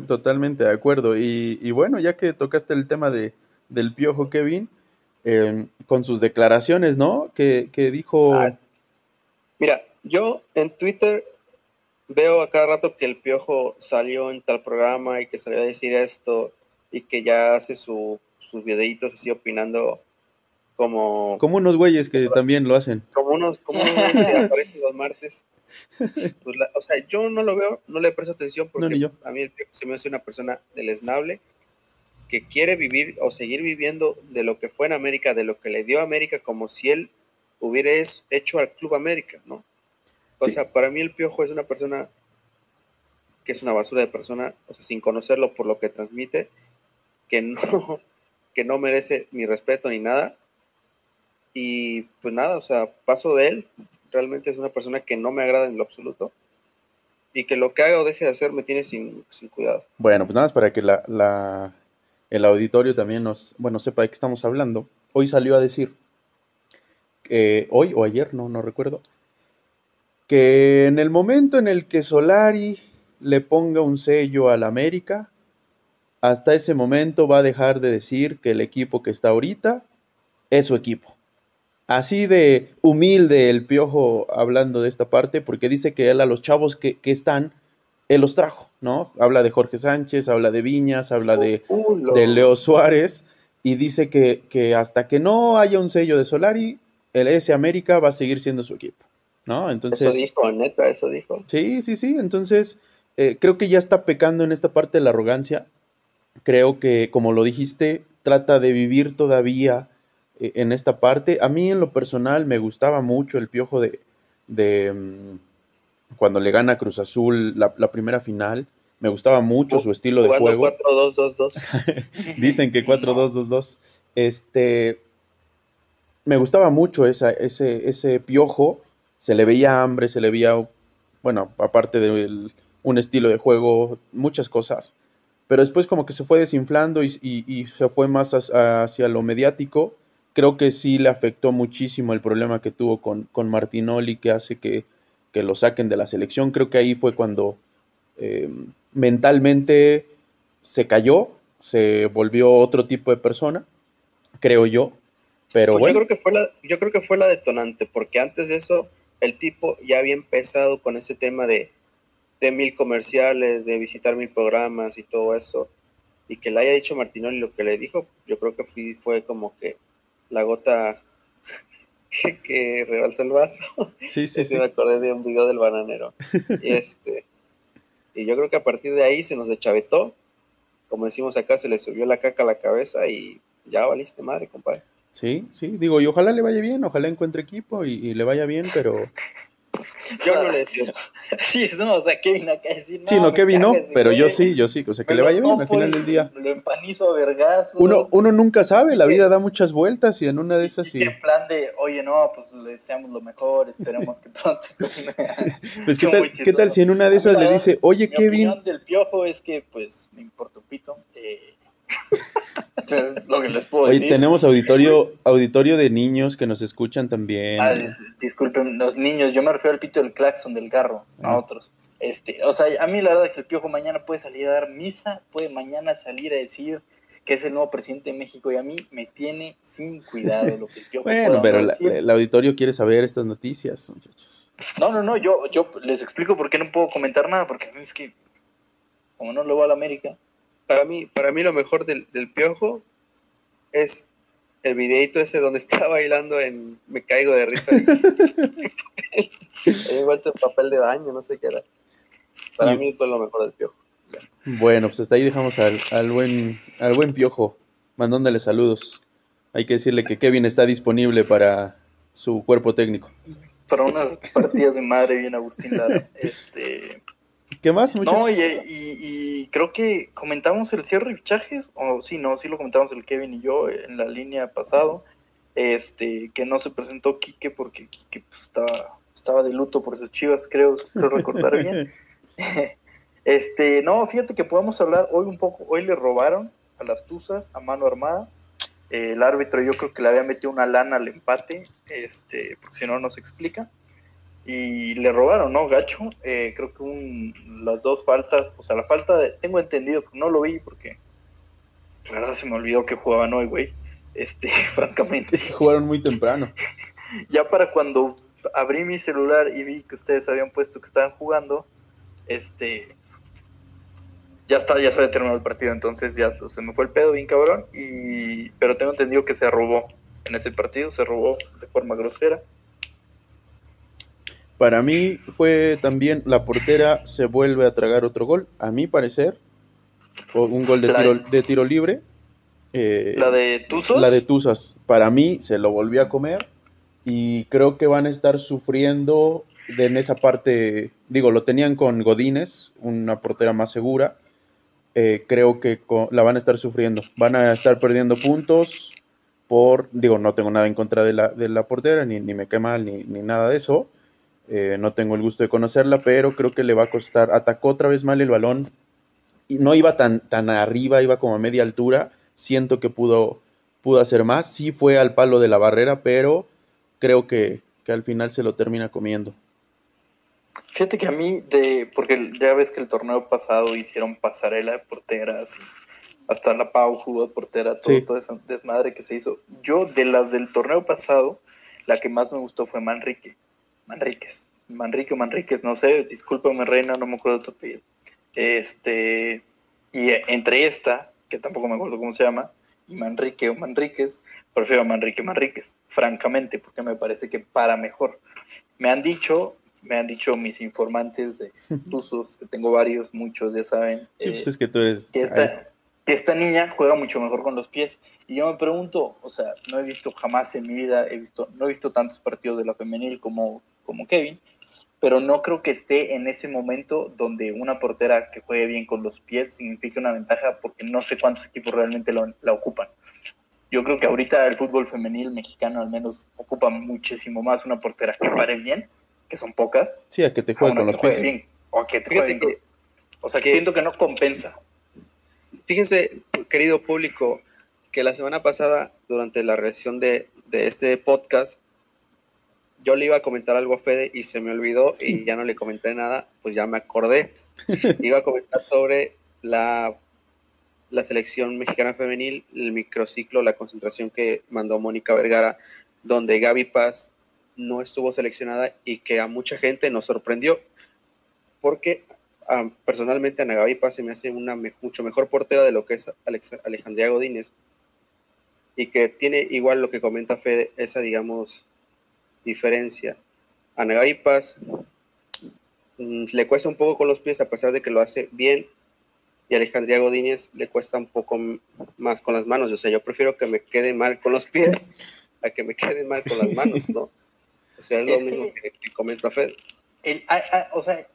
B: Totalmente de acuerdo. Y, bueno, ya que tocaste el tema de, del piojo Kevin, em, con sus declaraciones, ¿no? Que, dijo... Ah,
A: mira, yo en Twitter veo a cada rato que el piojo salió en tal programa y que salió a decir esto y que ya hace sus videitos así opinando como...
B: Como unos güeyes que también lo hacen.
A: Como unos, como unos güeyes que aparecen los martes. Pues o sea, yo no lo veo, no le presto atención porque a mí el se me hace una persona deleznable que quiere vivir o seguir viviendo de lo que fue en América, de lo que le dio a América, como si él hubiera hecho al Club América, ¿no? O sea, para mí el Piojo es una persona que es una basura de persona, o sea, sin conocerlo por lo que transmite, que no, que no merece ni respeto ni nada. Y pues nada, o sea, paso de él, realmente es una persona que no me agrada en lo absoluto y que lo que haga o deje de hacer me tiene sin, cuidado.
B: Bueno, pues nada más para que la, el auditorio también nos, bueno, sepa de qué estamos hablando. Hoy salió a decir, que hoy o ayer, no, no recuerdo, que en el momento en el que Solari le ponga un sello al América, hasta ese momento va a dejar de decir que el equipo que está ahorita es su equipo. Así de humilde el piojo hablando de esta parte, porque dice que él a los chavos que, están, él los trajo, ¿no? Habla de Jorge Sánchez, habla de Viñas, habla de, de Leo Suárez, y dice que, hasta que no haya un sello de Solari, el S América va a seguir siendo su equipo, ¿no? Entonces,
A: eso dijo, neta, eso dijo.
B: Sí, sí, sí, entonces eh, creo que ya está pecando en esta parte de la arrogancia. Creo que, como lo dijiste, trata de vivir todavía e, en esta parte. A mí en lo personal me gustaba mucho el piojo de, de mm, cuando le gana Cruz Azul la, primera final. Me gustaba mucho su estilo de juego.
A: 4-2-2-2.
B: Dicen que 4-2-2-2. Este, me gustaba mucho esa, ese, ese piojo. Se le veía hambre, se le veía, bueno, aparte de un estilo de juego, muchas cosas. pero después como que se fue desinflando y, se fue más hacia lo mediático. Creo que sí le afectó muchísimo el problema que tuvo con, con Martinoli, que hace que, lo saquen de la selección. Creo que ahí fue cuando eh, mentalmente se cayó, se volvió otro tipo de persona, creo yo. Pero bueno.
A: yo creo que fue la, yo creo que fue la detonante, porque antes de eso el tipo ya había empezado con ese tema de, de mil comerciales, de visitar mil programas y todo eso, y que le haya dicho Martinoli lo que le dijo, yo creo que fue, fue como que la gota que, que rebalsó el vaso.
B: Sí, sí, sí.
A: Me acordé de un video del bananero. y este, y yo creo que a partir de ahí se nos deschavetó, como decimos acá, se le subió la caca a la cabeza y ya valiste madre, compadre.
B: Sí, sí, digo, y ojalá le vaya bien, ojalá encuentre equipo y, le vaya bien, pero...
A: Yo no le decía.
C: Sí, no, o sea, Kevin acá decir,
B: no, Sí, no, Kevin no, pero yo sí, yo sí, o sea, que le vaya bien al final del día.
C: Lo empanizo a vergazos.
B: Uno, uno nunca sabe, la vida da muchas vueltas y en una de esas
C: sí. en plan de, oye, no, pues le deseamos lo mejor, esperemos que pronto...
B: pues, ¿qué tal, ¿qué tal si en una de esas le dice, oye,
C: mi
B: Kevin...
C: opinión del piojo es que, pues, me importa un pito, eh lo que les puedo
B: Hoy tenemos auditorio, auditorio de niños que nos escuchan también.
C: Ah, disculpen, los niños, yo me refiero al pito del claxon del carro, a ah. otros. Este, o sea, a mí la verdad que el piojo mañana puede salir a dar misa, puede mañana salir a decir que es el nuevo presidente de México y a mí me tiene sin cuidado lo que el piojo
B: Bueno, pero el auditorio quiere saber estas noticias, muchachos.
C: No, no, no, yo, yo les explico por qué no puedo comentar nada, porque es que como no lo va a la América,
A: para mí, para mí lo mejor del, piojo es el videito ese donde está bailando en Me caigo de risa. Igual el papel de baño, no sé qué era. Para mí fue lo mejor del piojo.
B: Bueno, pues hasta ahí dejamos al, al, buen, al buen piojo, mandándole saludos. Hay que decirle que Kevin está disponible para su cuerpo técnico.
C: Para unas partidas de madre bien Agustín Lara. Este,
B: ¿Qué más?
C: No, y, creo que comentamos el cierre de fichajes, o sí, no, sí lo comentamos el Kevin y yo en la línea pasado, este, que no se presentó Quique porque Quique pues, estaba, estaba de luto por sus chivas, creo, creo recordar bien. este, no, fíjate que podemos hablar hoy un poco, hoy le robaron a las Tuzas a mano armada, el árbitro yo creo que le había metido una lana al empate, este, porque si no, no se explica y le robaron, ¿no? Gacho, eh, creo que un, las dos faltas, o sea, la falta de, tengo entendido que no lo vi porque la verdad se me olvidó que jugaban hoy, güey, este, francamente.
B: Jugaron muy temprano.
C: ya para cuando abrí mi celular y vi que ustedes habían puesto que estaban jugando, este, ya está, ya se había terminado el partido, entonces ya se me fue el pedo bien cabrón, y, pero tengo entendido que se robó en ese partido, se robó de forma grosera
B: para mí fue también la portera se vuelve a tragar otro gol, a mi parecer, un gol de, tiro, de tiro libre.
C: Eh, ¿La de Tuzos?
B: La de Tuzas. Para mí se lo volvió a comer y creo que van a estar sufriendo en esa parte, digo, lo tenían con Godínez, una portera más segura, eh, creo que la van a estar sufriendo, van a estar perdiendo puntos por, digo, no tengo nada en contra de la, de la portera, ni, ni me quema mal, ni, ni nada de eso, eh, no tengo el gusto de conocerla, pero creo que le va a costar. Atacó otra vez mal el balón. Y no iba tan, tan arriba, iba como a media altura. Siento que pudo, pudo hacer más. Sí fue al palo de la barrera, pero creo que, al final se lo termina comiendo.
C: Fíjate que a mí, de, porque ya ves que el torneo pasado hicieron pasarela de porteras, hasta la Pau jugó portera, todo, todo ese desmadre que se hizo. Yo, de las del torneo pasado, la que más me gustó fue Manrique. Manríquez. Manrique o Manríquez, no sé, discúlpame, reina, no me acuerdo de tu apellido. Este, y entre esta, que tampoco me acuerdo cómo se llama, y Manrique o Manríquez, prefiero a Manrique Manríquez, francamente, porque me parece que para mejor. Me han dicho, me han dicho mis informantes de usos, que tengo varios, muchos ya saben.
B: Sí, pues es que tú eres
C: que esta niña juega mucho mejor con los pies. Y yo me pregunto, o sea, no he visto jamás en mi vida, he visto, no he visto tantos partidos de la femenil como, como Kevin, pero no creo que esté en ese momento donde una portera que juegue bien con los pies signifique una ventaja porque no sé cuántos equipos realmente la ocupan. Yo creo que ahorita el fútbol femenil mexicano al menos ocupa muchísimo más una portera que pare bien, que son pocas.
B: Sí, a que te juegue con los pies.
C: o que te juegue bien. o sea, que siento que no compensa.
A: fíjense, querido público, que la semana pasada, durante la reacción de, de este podcast, yo le iba a comentar algo a Fede y se me olvidó y ya no le comenté nada, pues ya me acordé. iba a comentar sobre la, la selección mexicana femenil, el microciclo, la concentración que mandó Mónica Vergara, donde Gaby Paz no estuvo seleccionada y que a mucha gente nos sorprendió, porque ah, personalmente Ana Gaby Paz se me hace una mucho mejor portera de lo que es Alejandría Godínez y que tiene igual lo que comenta Fede, esa digamos diferencia. A Paz mm, le cuesta un poco con los pies a pesar de que lo hace bien y a Alejandría Godínez le cuesta un poco más con las manos. O sea, yo prefiero que me quede mal con los pies a que me quede mal con las manos, ¿no? O sea, es, lo mismo que, comenta Fede.
C: o sea,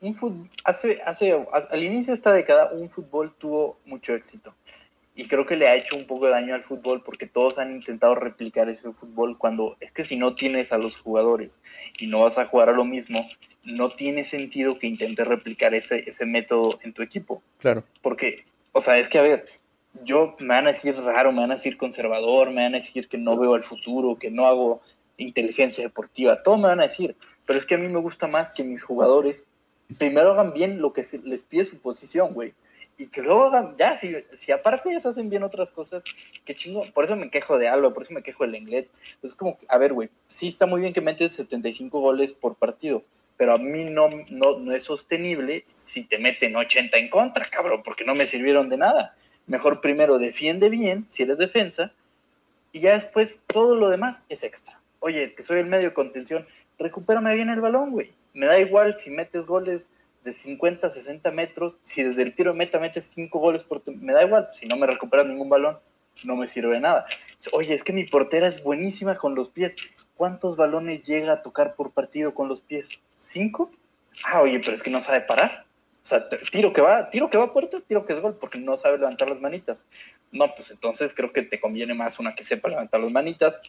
C: un hace, hace, al inicio de esta década, un fútbol tuvo mucho éxito y creo que le ha hecho un poco de daño al fútbol porque todos han intentado replicar ese fútbol cuando es que si no tienes a los jugadores y no vas a jugar a lo mismo, no tiene sentido que intentes replicar ese, ese método en tu equipo.
B: Claro.
C: Porque, o sea, es que a ver, yo me van a decir raro, me van a decir conservador, me van a decir que no veo el futuro, que no hago inteligencia deportiva, todo me van a decir, pero es que a mí me gusta más que mis jugadores primero hagan bien lo que les pide su posición, güey y que luego hagan, ya, si, si aparte de eso hacen bien otras cosas, qué chingo, por eso me quejo de algo, por eso me quejo del inglés. Pues es como, a ver, güey, sí está muy bien que metes 75 goles por partido, pero a mí no, no, no es sostenible si te meten 80 en contra, cabrón, porque no me sirvieron de nada. Mejor primero defiende bien, si eres defensa, y ya después todo lo demás es extra. Oye, que soy el medio de contención, recupérame bien el balón, güey. Me da igual si metes goles de 50, 60 metros, si desde el tiro de meta metes 5 goles, por me da igual, si no me recuperas ningún balón, no me sirve de nada. Oye, es que mi portera es buenísima con los pies. ¿Cuántos balones llega a tocar por partido con los pies? ¿Cinco? Ah, oye, pero es que no sabe parar. O sea, tiro que va, tiro que va a puerta, tiro que es gol, porque no sabe levantar las manitas. No, pues entonces creo que te conviene más una que sepa levantar las manitas,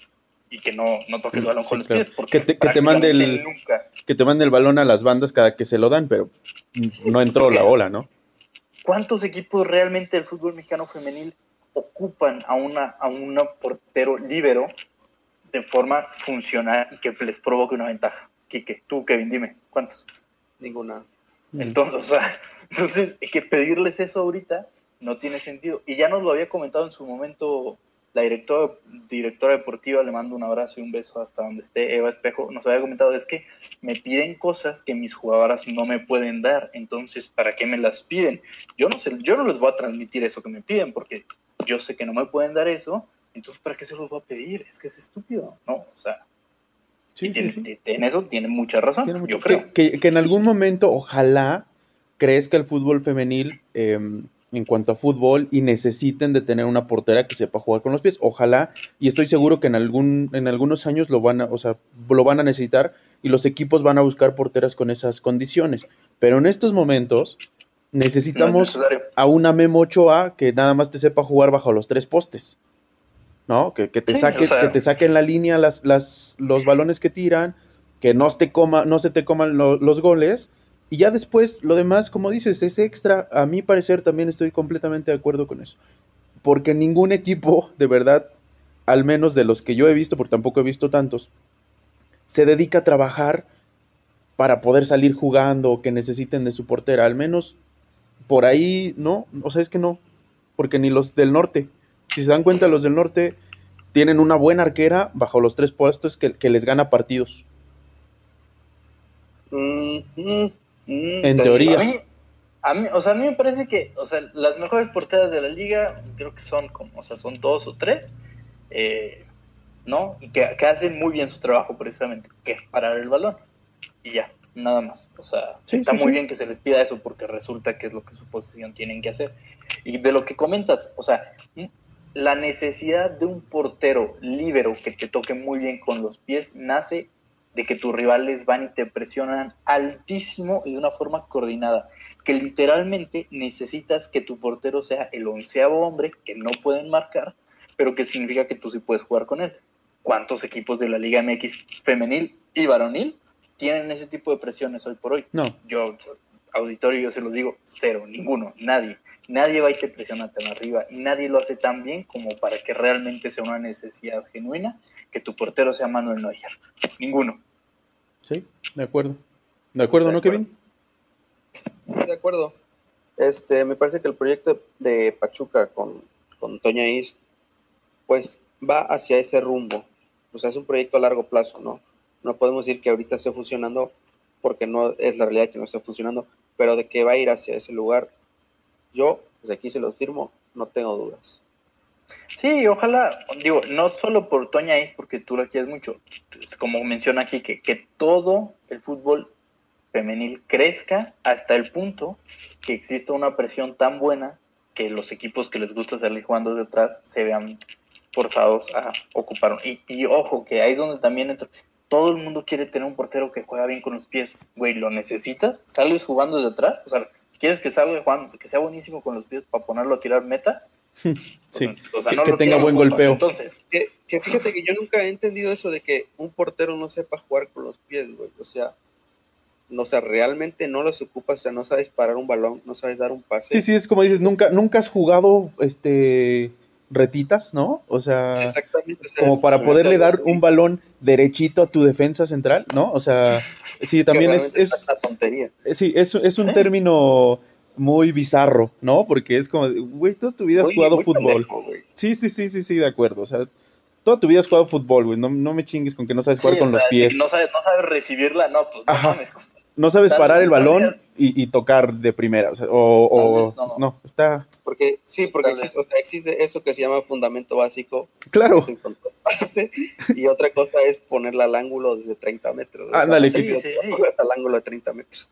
C: y que no, no toque el balón con los pies. Porque
B: que te, mande el, que te mande el balón a las bandas cada que se lo dan, pero no entró la ola, ¿no?
C: ¿Cuántos equipos realmente del fútbol mexicano femenil ocupan a una a un portero líbero de forma funcional y que les provoque una ventaja? Quique, tú, Kevin, dime, ¿cuántos?
A: Ninguna.
C: Entonces, o sea, entonces, que pedirles eso ahorita no tiene sentido. Y ya nos lo había comentado en su momento la directora, directora deportiva, le mando un abrazo y un beso hasta donde esté, Eva Espejo, nos había comentado, es que me piden cosas que mis jugadoras no me pueden dar, entonces, ¿para qué me las piden? Yo no, sé, yo no les voy a transmitir eso que me piden, porque yo sé que no me pueden dar eso, entonces, ¿para qué se los voy a pedir? Es que es estúpido, ¿no? O sea, en eso tiene mucha razón, yo creo.
B: Que, que, en algún momento, ojalá, crees que el fútbol femenil... Eh, en cuanto a fútbol y necesiten de tener una portera que sepa jugar con los pies. Ojalá, y estoy seguro que en, algún, en algunos años lo van, a, o sea, lo van a necesitar y los equipos van a buscar porteras con esas condiciones. Pero en estos momentos necesitamos a una Memo Ochoa que nada más te sepa jugar bajo los tres postes. ¿No? Que, te, saque, que te saque en la línea las, las, los balones que tiran, que no, te coma, no se te coman los goles y ya después, lo demás, como dices, es extra. A mi parecer también estoy completamente de acuerdo con eso. Porque ningún equipo, de verdad, al menos de los que yo he visto, porque tampoco he visto tantos, se dedica a trabajar para poder salir jugando o que necesiten de su portera. Al menos por ahí, no. O sea, es que no. Porque ni los del norte. Si se dan cuenta, los del norte tienen una buena arquera bajo los tres puestos que, les gana partidos.
C: En teoría. A mí, o sea, a mí me parece que, o sea, las mejores porteras de la liga, creo que son como, o sea, son dos o tres, eh, ¿no? Y que, hacen muy bien su trabajo precisamente, que es parar el balón. Y ya, nada más. O sea, está muy bien que se les pida eso porque resulta que es lo que su posición tienen que hacer. Y de lo que comentas, o sea, la necesidad de un portero líbero que te toque muy bien con los pies nace de que tus rivales van y te presionan altísimo y de una forma coordinada, que literalmente necesitas que tu portero sea el onceavo hombre que no pueden marcar, pero que significa que tú sí puedes jugar con él. ¿Cuántos equipos de la Liga MX femenil y varonil tienen ese tipo de presiones hoy por hoy?
B: No.
C: Yo, auditorio, yo se los digo, cero, ninguno, nadie. Nadie va y te presiona tan arriba y nadie lo hace tan bien como para que realmente sea una necesidad genuina que tu portero sea Manuel Neuer. Ninguno.
B: Sí, de acuerdo. ¿De acuerdo, no, Kevin?
A: De acuerdo. Este, me parece que el proyecto de Pachuca con, con Toña Is, pues va hacia ese rumbo. O sea, es un proyecto a largo plazo, ¿no? No podemos decir que ahorita esté funcionando porque no es la realidad que no está funcionando, pero de que va a ir hacia ese lugar, yo desde aquí se lo firmo, no tengo dudas.
C: Sí, ojalá, digo, no solo por Toña Is, porque tú la quieres mucho, como menciona aquí, que, que todo el fútbol femenil crezca hasta el punto que exista una presión tan buena que los equipos que les gusta salir jugando detrás se vean forzados a ocupar. Y, y, ojo, que ahí es donde también entra. Todo el mundo quiere tener un portero que juega bien con los pies. Güey, ¿lo necesitas? ¿Sales jugando desde atrás? O sea, ¿quieres que salga jugando, que sea buenísimo con los pies para ponerlo a tirar meta?
B: Sí, o sea, no que, tenga buen golpeo.
A: Entonces. Que, que, fíjate que yo nunca he entendido eso de que un portero no sepa jugar con los pies, güey. O sea, no, o sea, realmente no los ocupas, o sea, no sabes parar un balón, no sabes dar un pase.
B: Sí, sí, es como dices, nunca, nunca has jugado este retitas, ¿no? O sea,
A: exactamente,
B: como para poderle dar un balón derechito a tu defensa central, ¿no? O sea, sí, también es, es
A: tontería.
B: Sí, es, es un término muy bizarro, ¿no? Porque es como, güey, toda tu vida has jugado fútbol. sí, sí, sí, sí, sí, de acuerdo. O sea, toda tu vida has jugado fútbol, güey. No, no me chingues con que no sabes jugar con los pies.
C: No sabes, no sabes recibirla, no, pues no mames
B: no sabes parar el balón y, tocar de primera. O, no, está.
A: Porque, sí, porque existe, eso que se llama fundamento básico.
B: Claro.
A: y otra cosa es ponerla al ángulo desde 30 metros.
B: Ándale,
A: sí, sí, sí. Hasta el ángulo de 30 metros.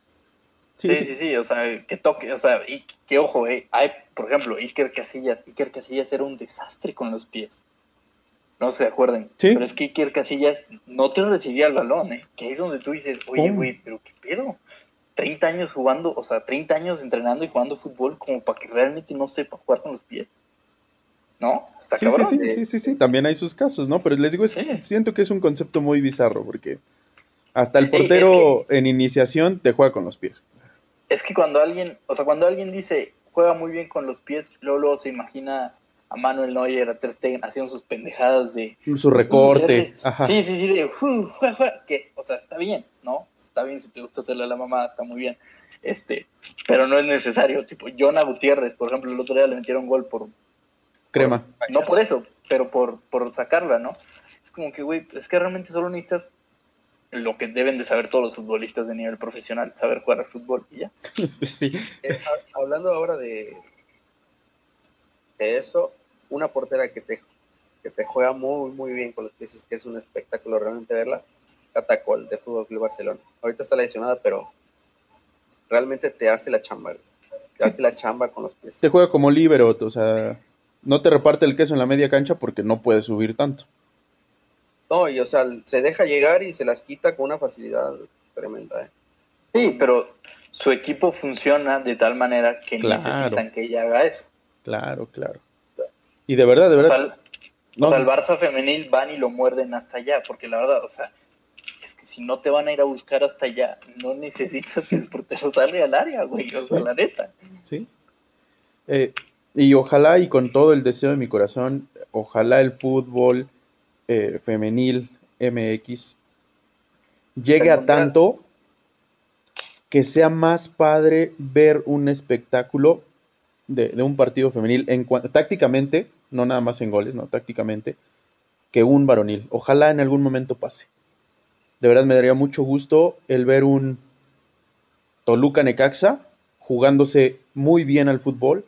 C: Sí, sí, sí, o sea, que toque, o sea, y que ojo, eh, hay, por ejemplo, Iker Casillas, Iker Casillas era un desastre con los pies. No se acuerden. Pero es que Iker Casillas no te recibía el balón, ¿eh? Que es donde tú dices, oye, güey, pero qué pedo. 30 años jugando, o sea, 30 años entrenando y jugando fútbol como para que realmente no sepa jugar con los pies. ¿No? Está
B: sí, cabrón. Sí, sí, sí, sí, también hay sus casos, ¿no? Pero les digo, siento que es un concepto muy bizarro porque hasta el portero en iniciación te juega con los pies.
C: Es que cuando alguien, o sea, cuando alguien dice juega muy bien con los pies, luego, luego se imagina a Manuel Neuer, a Ter Stegen, haciendo sus pendejadas de...
B: Su recorte.
C: Sí, sí, sí, de... que, o sea, está bien, ¿no? Está bien si te gusta hacerle a la mamá, está muy bien. Este, pero no es necesario. Tipo, Jonah Gutiérrez, por ejemplo, el otro día le metieron gol por...
B: Crema.
C: no por eso, pero por, por sacarla, ¿no? Es como que, güey, es que realmente solo necesitas lo que deben de saber todos los futbolistas de nivel profesional, saber jugar al fútbol y ya.
B: sí.
A: Eh, hablando ahora de, de eso, una portera que te, que te juega muy, muy bien con los pies, que es un espectáculo realmente verla, Catacol de Fútbol Club Barcelona. Ahorita está lesionada, pero realmente te hace la chamba, te hace la chamba con los pies.
B: Te juega como libero, o sea, no te reparte el queso en la media cancha porque no puede subir tanto.
A: No, y o sea, se deja llegar y se las quita con una facilidad tremenda. ¿eh?
C: Sí, pero su equipo funciona de tal manera que necesitan que ella haga eso.
B: Claro, claro. Y de verdad, de verdad.
C: O sea, el, Barça femenil van y lo muerden hasta allá, porque la verdad, o sea, es que si no te van a ir a buscar hasta allá, no necesitas que el portero salga al área, güey, o sea, la neta.
B: Sí. Eh, y ojalá, y con todo el deseo de mi corazón, ojalá el fútbol eh, femenil MX llegue a tanto que sea más padre ver un espectáculo de, un partido femenil en tácticamente, no nada más en goles, no, tácticamente, que un varonil. Ojalá en algún momento pase. De verdad me daría mucho gusto el ver un Toluca Necaxa jugándose muy bien al fútbol,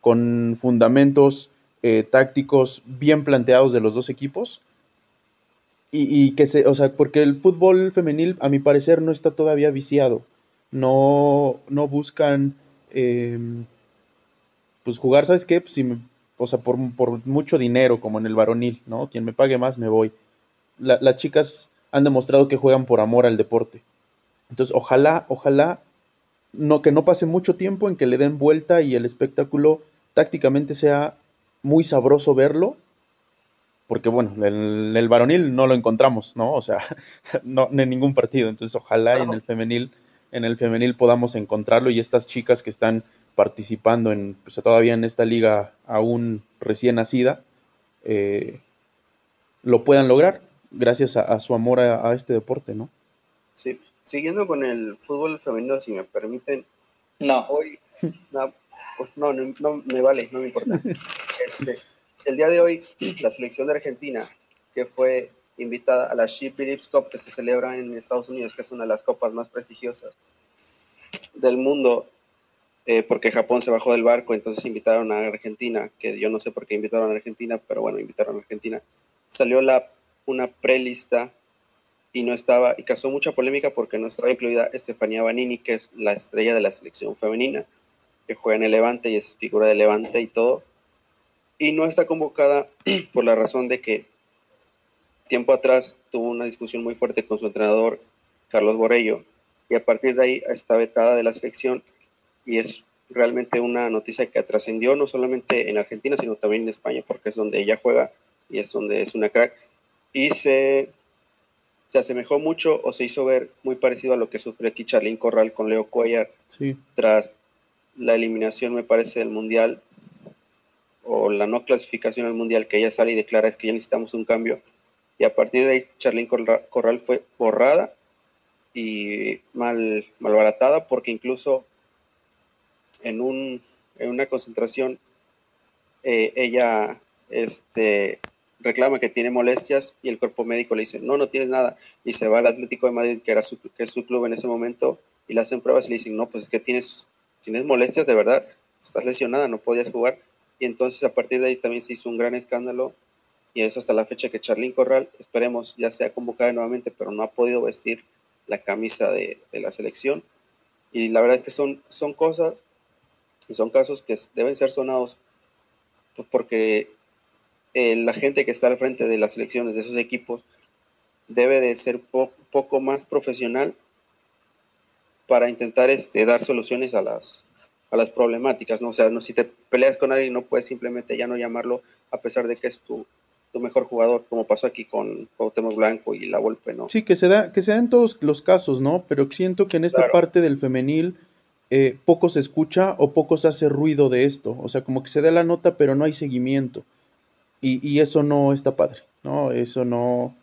B: con fundamentos eh, tácticos bien planteados de los dos equipos. Y, que se, o sea, porque el fútbol femenil, a mi parecer, no está todavía viciado. No, no buscan em, pues jugar, ¿sabes qué? Pues si o sea, por, mucho dinero, como en el varonil, ¿no? Quien me pague más, me voy. las chicas han demostrado que juegan por amor al deporte. Entonces, ojalá, ojalá, no, que no pase mucho tiempo en que le den vuelta y el espectáculo tácticamente sea muy sabroso verlo. Porque, bueno, en el, varonil no lo encontramos, ¿no? O sea, no, en ningún partido. Entonces, ojalá en el femenil en el femenil podamos encontrarlo y estas chicas que están participando en, pues, todavía en esta liga aún recién nacida, eh, lo puedan lograr gracias a, su amor a, este deporte, ¿no?
A: Sí, siguiendo con el fútbol femenino, si me permiten.
C: No.
A: Hoy, no, no, no, me vale, no me importa. Este, el día de hoy, la selección de Argentina, que fue invitada a la She Believes Cup, que se celebra en Estados Unidos, que es una de las copas más prestigiosas del mundo, eh, porque Japón se bajó del barco, entonces invitaron a Argentina, que yo no sé por qué invitaron a Argentina, pero bueno, invitaron a Argentina. Salió la, una prelista y no estaba, y causó mucha polémica porque no estaba incluida Estefanía Banini, que es la estrella de la selección femenina, que juega en el Levante y es figura de Levante y todo. Y no está convocada por la razón de que tiempo atrás tuvo una discusión muy fuerte con su entrenador, Carlos Borello, y a partir de ahí está vetada de la selección y es realmente una noticia que trascendió no solamente en Argentina, sino también en España, porque es donde ella juega y es donde es una crack. Y se, se asemejó mucho o se hizo ver muy parecido a lo que sufrió aquí Charlín Corral con Leo Cuellar tras la eliminación, me parece, del Mundial o la no clasificación al Mundial, que ella sale y declara es que ya necesitamos un cambio. Y a partir de ahí, Charlín Corral fue borrada y mal, malbaratada porque incluso en, un, en una concentración eh, ella este, reclama que tiene molestias y el cuerpo médico le dice, no, no tienes nada. Y se va al Atlético de Madrid, que, era su, que es su club en ese momento, y le hacen pruebas y le dicen, no, pues es que tienes, tienes molestias de verdad, estás lesionada, no podías jugar. Y entonces a partir de ahí también se hizo un gran escándalo y es hasta la fecha que Charlín Corral, esperemos, ya sea convocada nuevamente, pero no ha podido vestir la camisa de, la selección. Y la verdad es que son, son cosas y son casos que deben ser sonados porque eh, la gente que está al frente de las selecciones, de esos equipos, debe de ser un poco más profesional para intentar este, dar soluciones a las, a las problemáticas, ¿no? O sea, no, si te peleas con alguien no puedes simplemente ya no llamarlo a pesar de que es tu, mejor jugador, como pasó aquí con Cuauhtémoc Blanco y La Volpe, ¿no?
B: Sí, que se da, que se da en todos los casos, ¿no? Pero siento que en esta parte del femenil eh, poco se escucha o poco se hace ruido de esto. O sea, como que se da la nota, pero no hay seguimiento. Y, eso no está padre, ¿no? Eso no,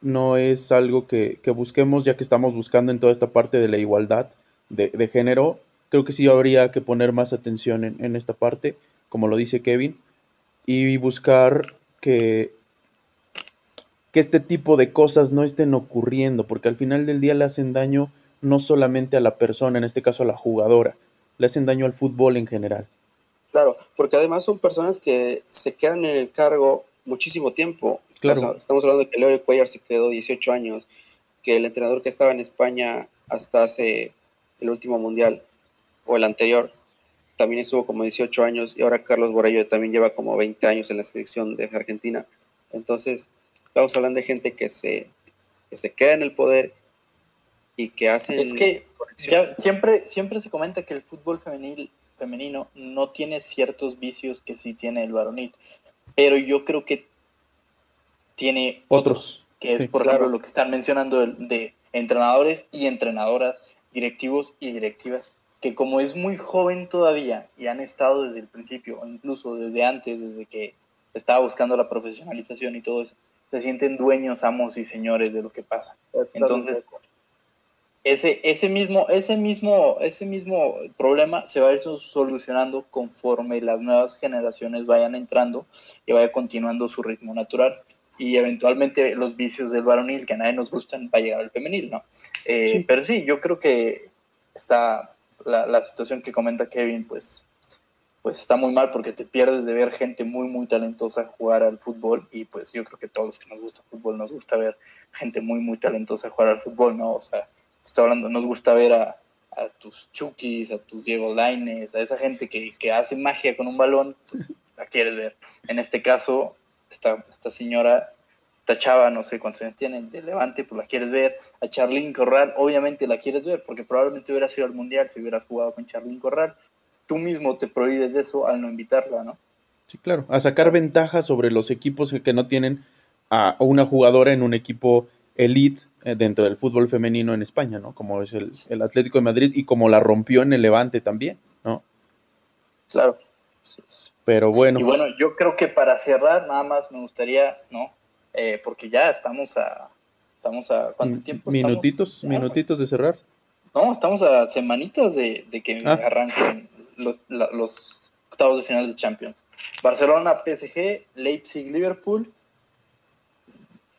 B: no es algo que, busquemos, ya que estamos buscando en toda esta parte de la igualdad de, género. Creo que sí habría que poner más atención en, en esta parte, como lo dice Kevin, y buscar que, que este tipo de cosas no estén ocurriendo, porque al final del día le hacen daño no solamente a la persona, en este caso a la jugadora, le hacen daño al fútbol en general.
A: Claro, porque además son personas que se quedan en el cargo muchísimo tiempo. Claro. estamos hablando de que Leo Cuellar se quedó 18 años, que el entrenador que estaba en España hasta hace el último mundial o el anterior también estuvo como 18 años y ahora Carlos Borello también lleva como 20 años en la selección de Argentina. Entonces, estamos hablando de gente que se, se queda en el poder y que hacen...
C: Es que siempre, siempre se comenta que el fútbol femenil, femenino no tiene ciertos vicios que sí tiene el varonil, pero yo creo que tiene otros, que es por ejemplo lo que están mencionando de entrenadores y entrenadoras, directivos y directivas que como es muy joven todavía y han estado desde el principio, o incluso desde antes, desde que estaba buscando la profesionalización y todo eso, se sienten dueños, amos y señores de lo que pasa. Entonces, ese, ese, mismo, ese, mismo, ese mismo problema se va a ir solucionando conforme las nuevas generaciones vayan entrando y vaya continuando su ritmo natural. Y eventualmente los vicios del varonil, que a nadie nos gustan, va a llegar al femenil, ¿no? Eh, pero sí, yo creo que está la, situación que comenta Kevin, pues, pues está muy mal porque te pierdes de ver gente muy, muy talentosa jugar al fútbol y pues yo creo que todos los que nos gusta fútbol nos gusta ver gente muy, muy talentosa jugar al fútbol, ¿no? O sea, estoy hablando, nos gusta ver a, a tus Chukis, a tus Diego Laines, a esa gente que, que, hace magia con un balón, pues la quieres ver. En este caso, esta, esta señora Tachaba, no sé cuántos años tiene, de Levante, pues la quieres ver. A Charlín Corral, obviamente la quieres ver, porque probablemente hubieras ido al Mundial si hubieras jugado con Charlín Corral. Tú mismo te prohíbes de eso al no invitarla, ¿no?
B: Sí, claro. A sacar ventaja sobre los equipos que no tienen a una jugadora en un equipo elite eh, dentro del fútbol femenino en España, ¿no? Como es el, el Atlético de Madrid y como la rompió en el Levante también, ¿no?
A: Claro.
B: Pero bueno.
C: Y bueno, yo creo que para cerrar, nada más me gustaría, ¿no? Eh, porque ya estamos a. Estamos a. ¿Cuánto tiempo?
B: Minutitos,
C: estamos?
B: minutitos de cerrar.
C: No, estamos a semanitas de, de que
B: Ah.
C: arranquen los, la- los octavos de finales de Champions. Barcelona, PSG, Leipzig, Liverpool.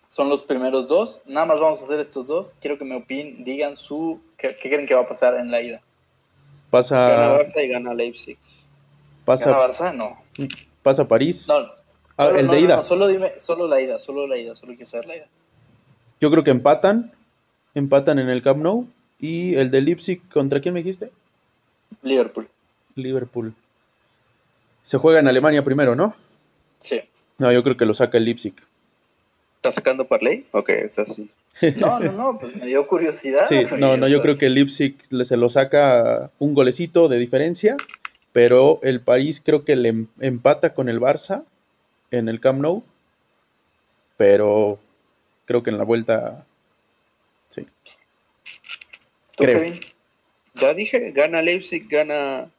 C: Son los primeros dos. Nada más vamos a hacer estos dos. Quiero que me opinen, digan su. ¿Qué, qué creen que va a pasar en la ida?
B: Pasa,
A: Gana Barça y gana Leipzig.
B: pasa,
C: ¿Gana Barça? No.
B: pasa París.
C: No,
B: Ah,
C: solo-
B: el
C: no,
B: de ida.
C: no, solo dime, solo la ida, solo la ida, solo quiero saber la ida.
B: Yo creo que empatan. Empatan en el Camp Nou. Y el de Leipzig, ¿contra quién me dijiste?
C: Liverpool.
B: Liverpool. Se juega en Alemania primero, ¿no?
C: Sí.
B: No, yo creo que lo saca el Leipzig.
A: ¿Está sacando Parley? Ok, está así.
C: No, no, no, pues me dio curiosidad.
B: Sí, no, no, yo creo que el Leipzig le- se lo saca un golecito de diferencia, pero el París creo que le em- empata con el Barça en el Camp Nou, pero creo que en la vuelta, sí.
C: ¿Tú,
B: creo.
C: Kevin?
A: Ya dije, gana Leipzig, gana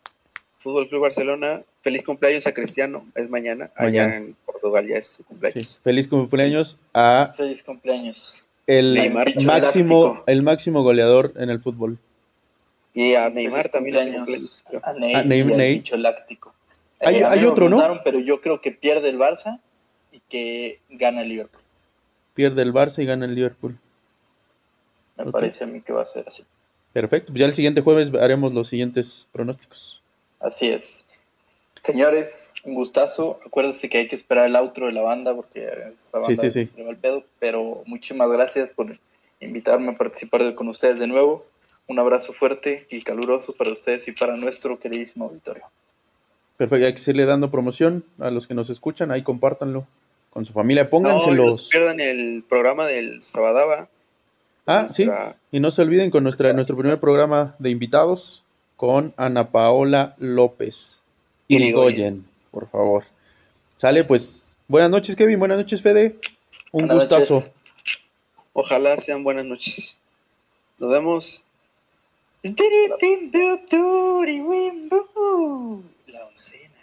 A: Fútbol Club Barcelona. Feliz cumpleaños a Cristiano, es mañana.
B: Mañana.
A: Allá en Portugal ya es su
B: sí.
A: cumpleaños.
B: Feliz cumpleaños a
C: Feliz cumpleaños.
B: el
A: Neymar.
B: máximo,
C: Galáctico.
B: el máximo goleador en el fútbol.
A: Y a Neymar
C: Feliz
A: también
C: cumpleaños. A Ney,
B: Ney-
C: y al
B: Ney.
C: bicho láctico.
B: Hay-
C: me
B: otro, ¿no?
C: Pero yo creo que pierde el Barça y que gana el Liverpool.
B: Pierde el Barça y gana el Liverpool.
C: Me parece a mí que va a ser así.
B: Perfecto, pues ya el siguiente jueves haremos los siguientes pronósticos.
C: Así es. Señores, un gustazo. Acuérdense que hay que esperar el outro de la banda porque esa banda
B: Sí, sí, sí.
C: se va el pedo. Pero muchísimas gracias por invitarme a participar con ustedes de nuevo. Un abrazo fuerte y caluroso para ustedes y para nuestro queridísimo auditorio.
B: Perfecto, hay que seguirle dando promoción a los que nos escuchan, ahí compártanlo con su familia,
A: No,
B: pónganselos.
A: no se pierdan el programa del Sabadaba.
B: ah, sí, y no se olviden con nuestra, nuestro primer programa de invitados con Ana Paola López.
A: Irigoyen.
B: Irigoyen, por favor. Sale, pues, buenas noches, Kevin, buenas noches, Fede. Un
C: Buenas
B: gustazo.
C: noches.
A: Ojalá sean buenas noches. Nos vemos.
C: Oncena.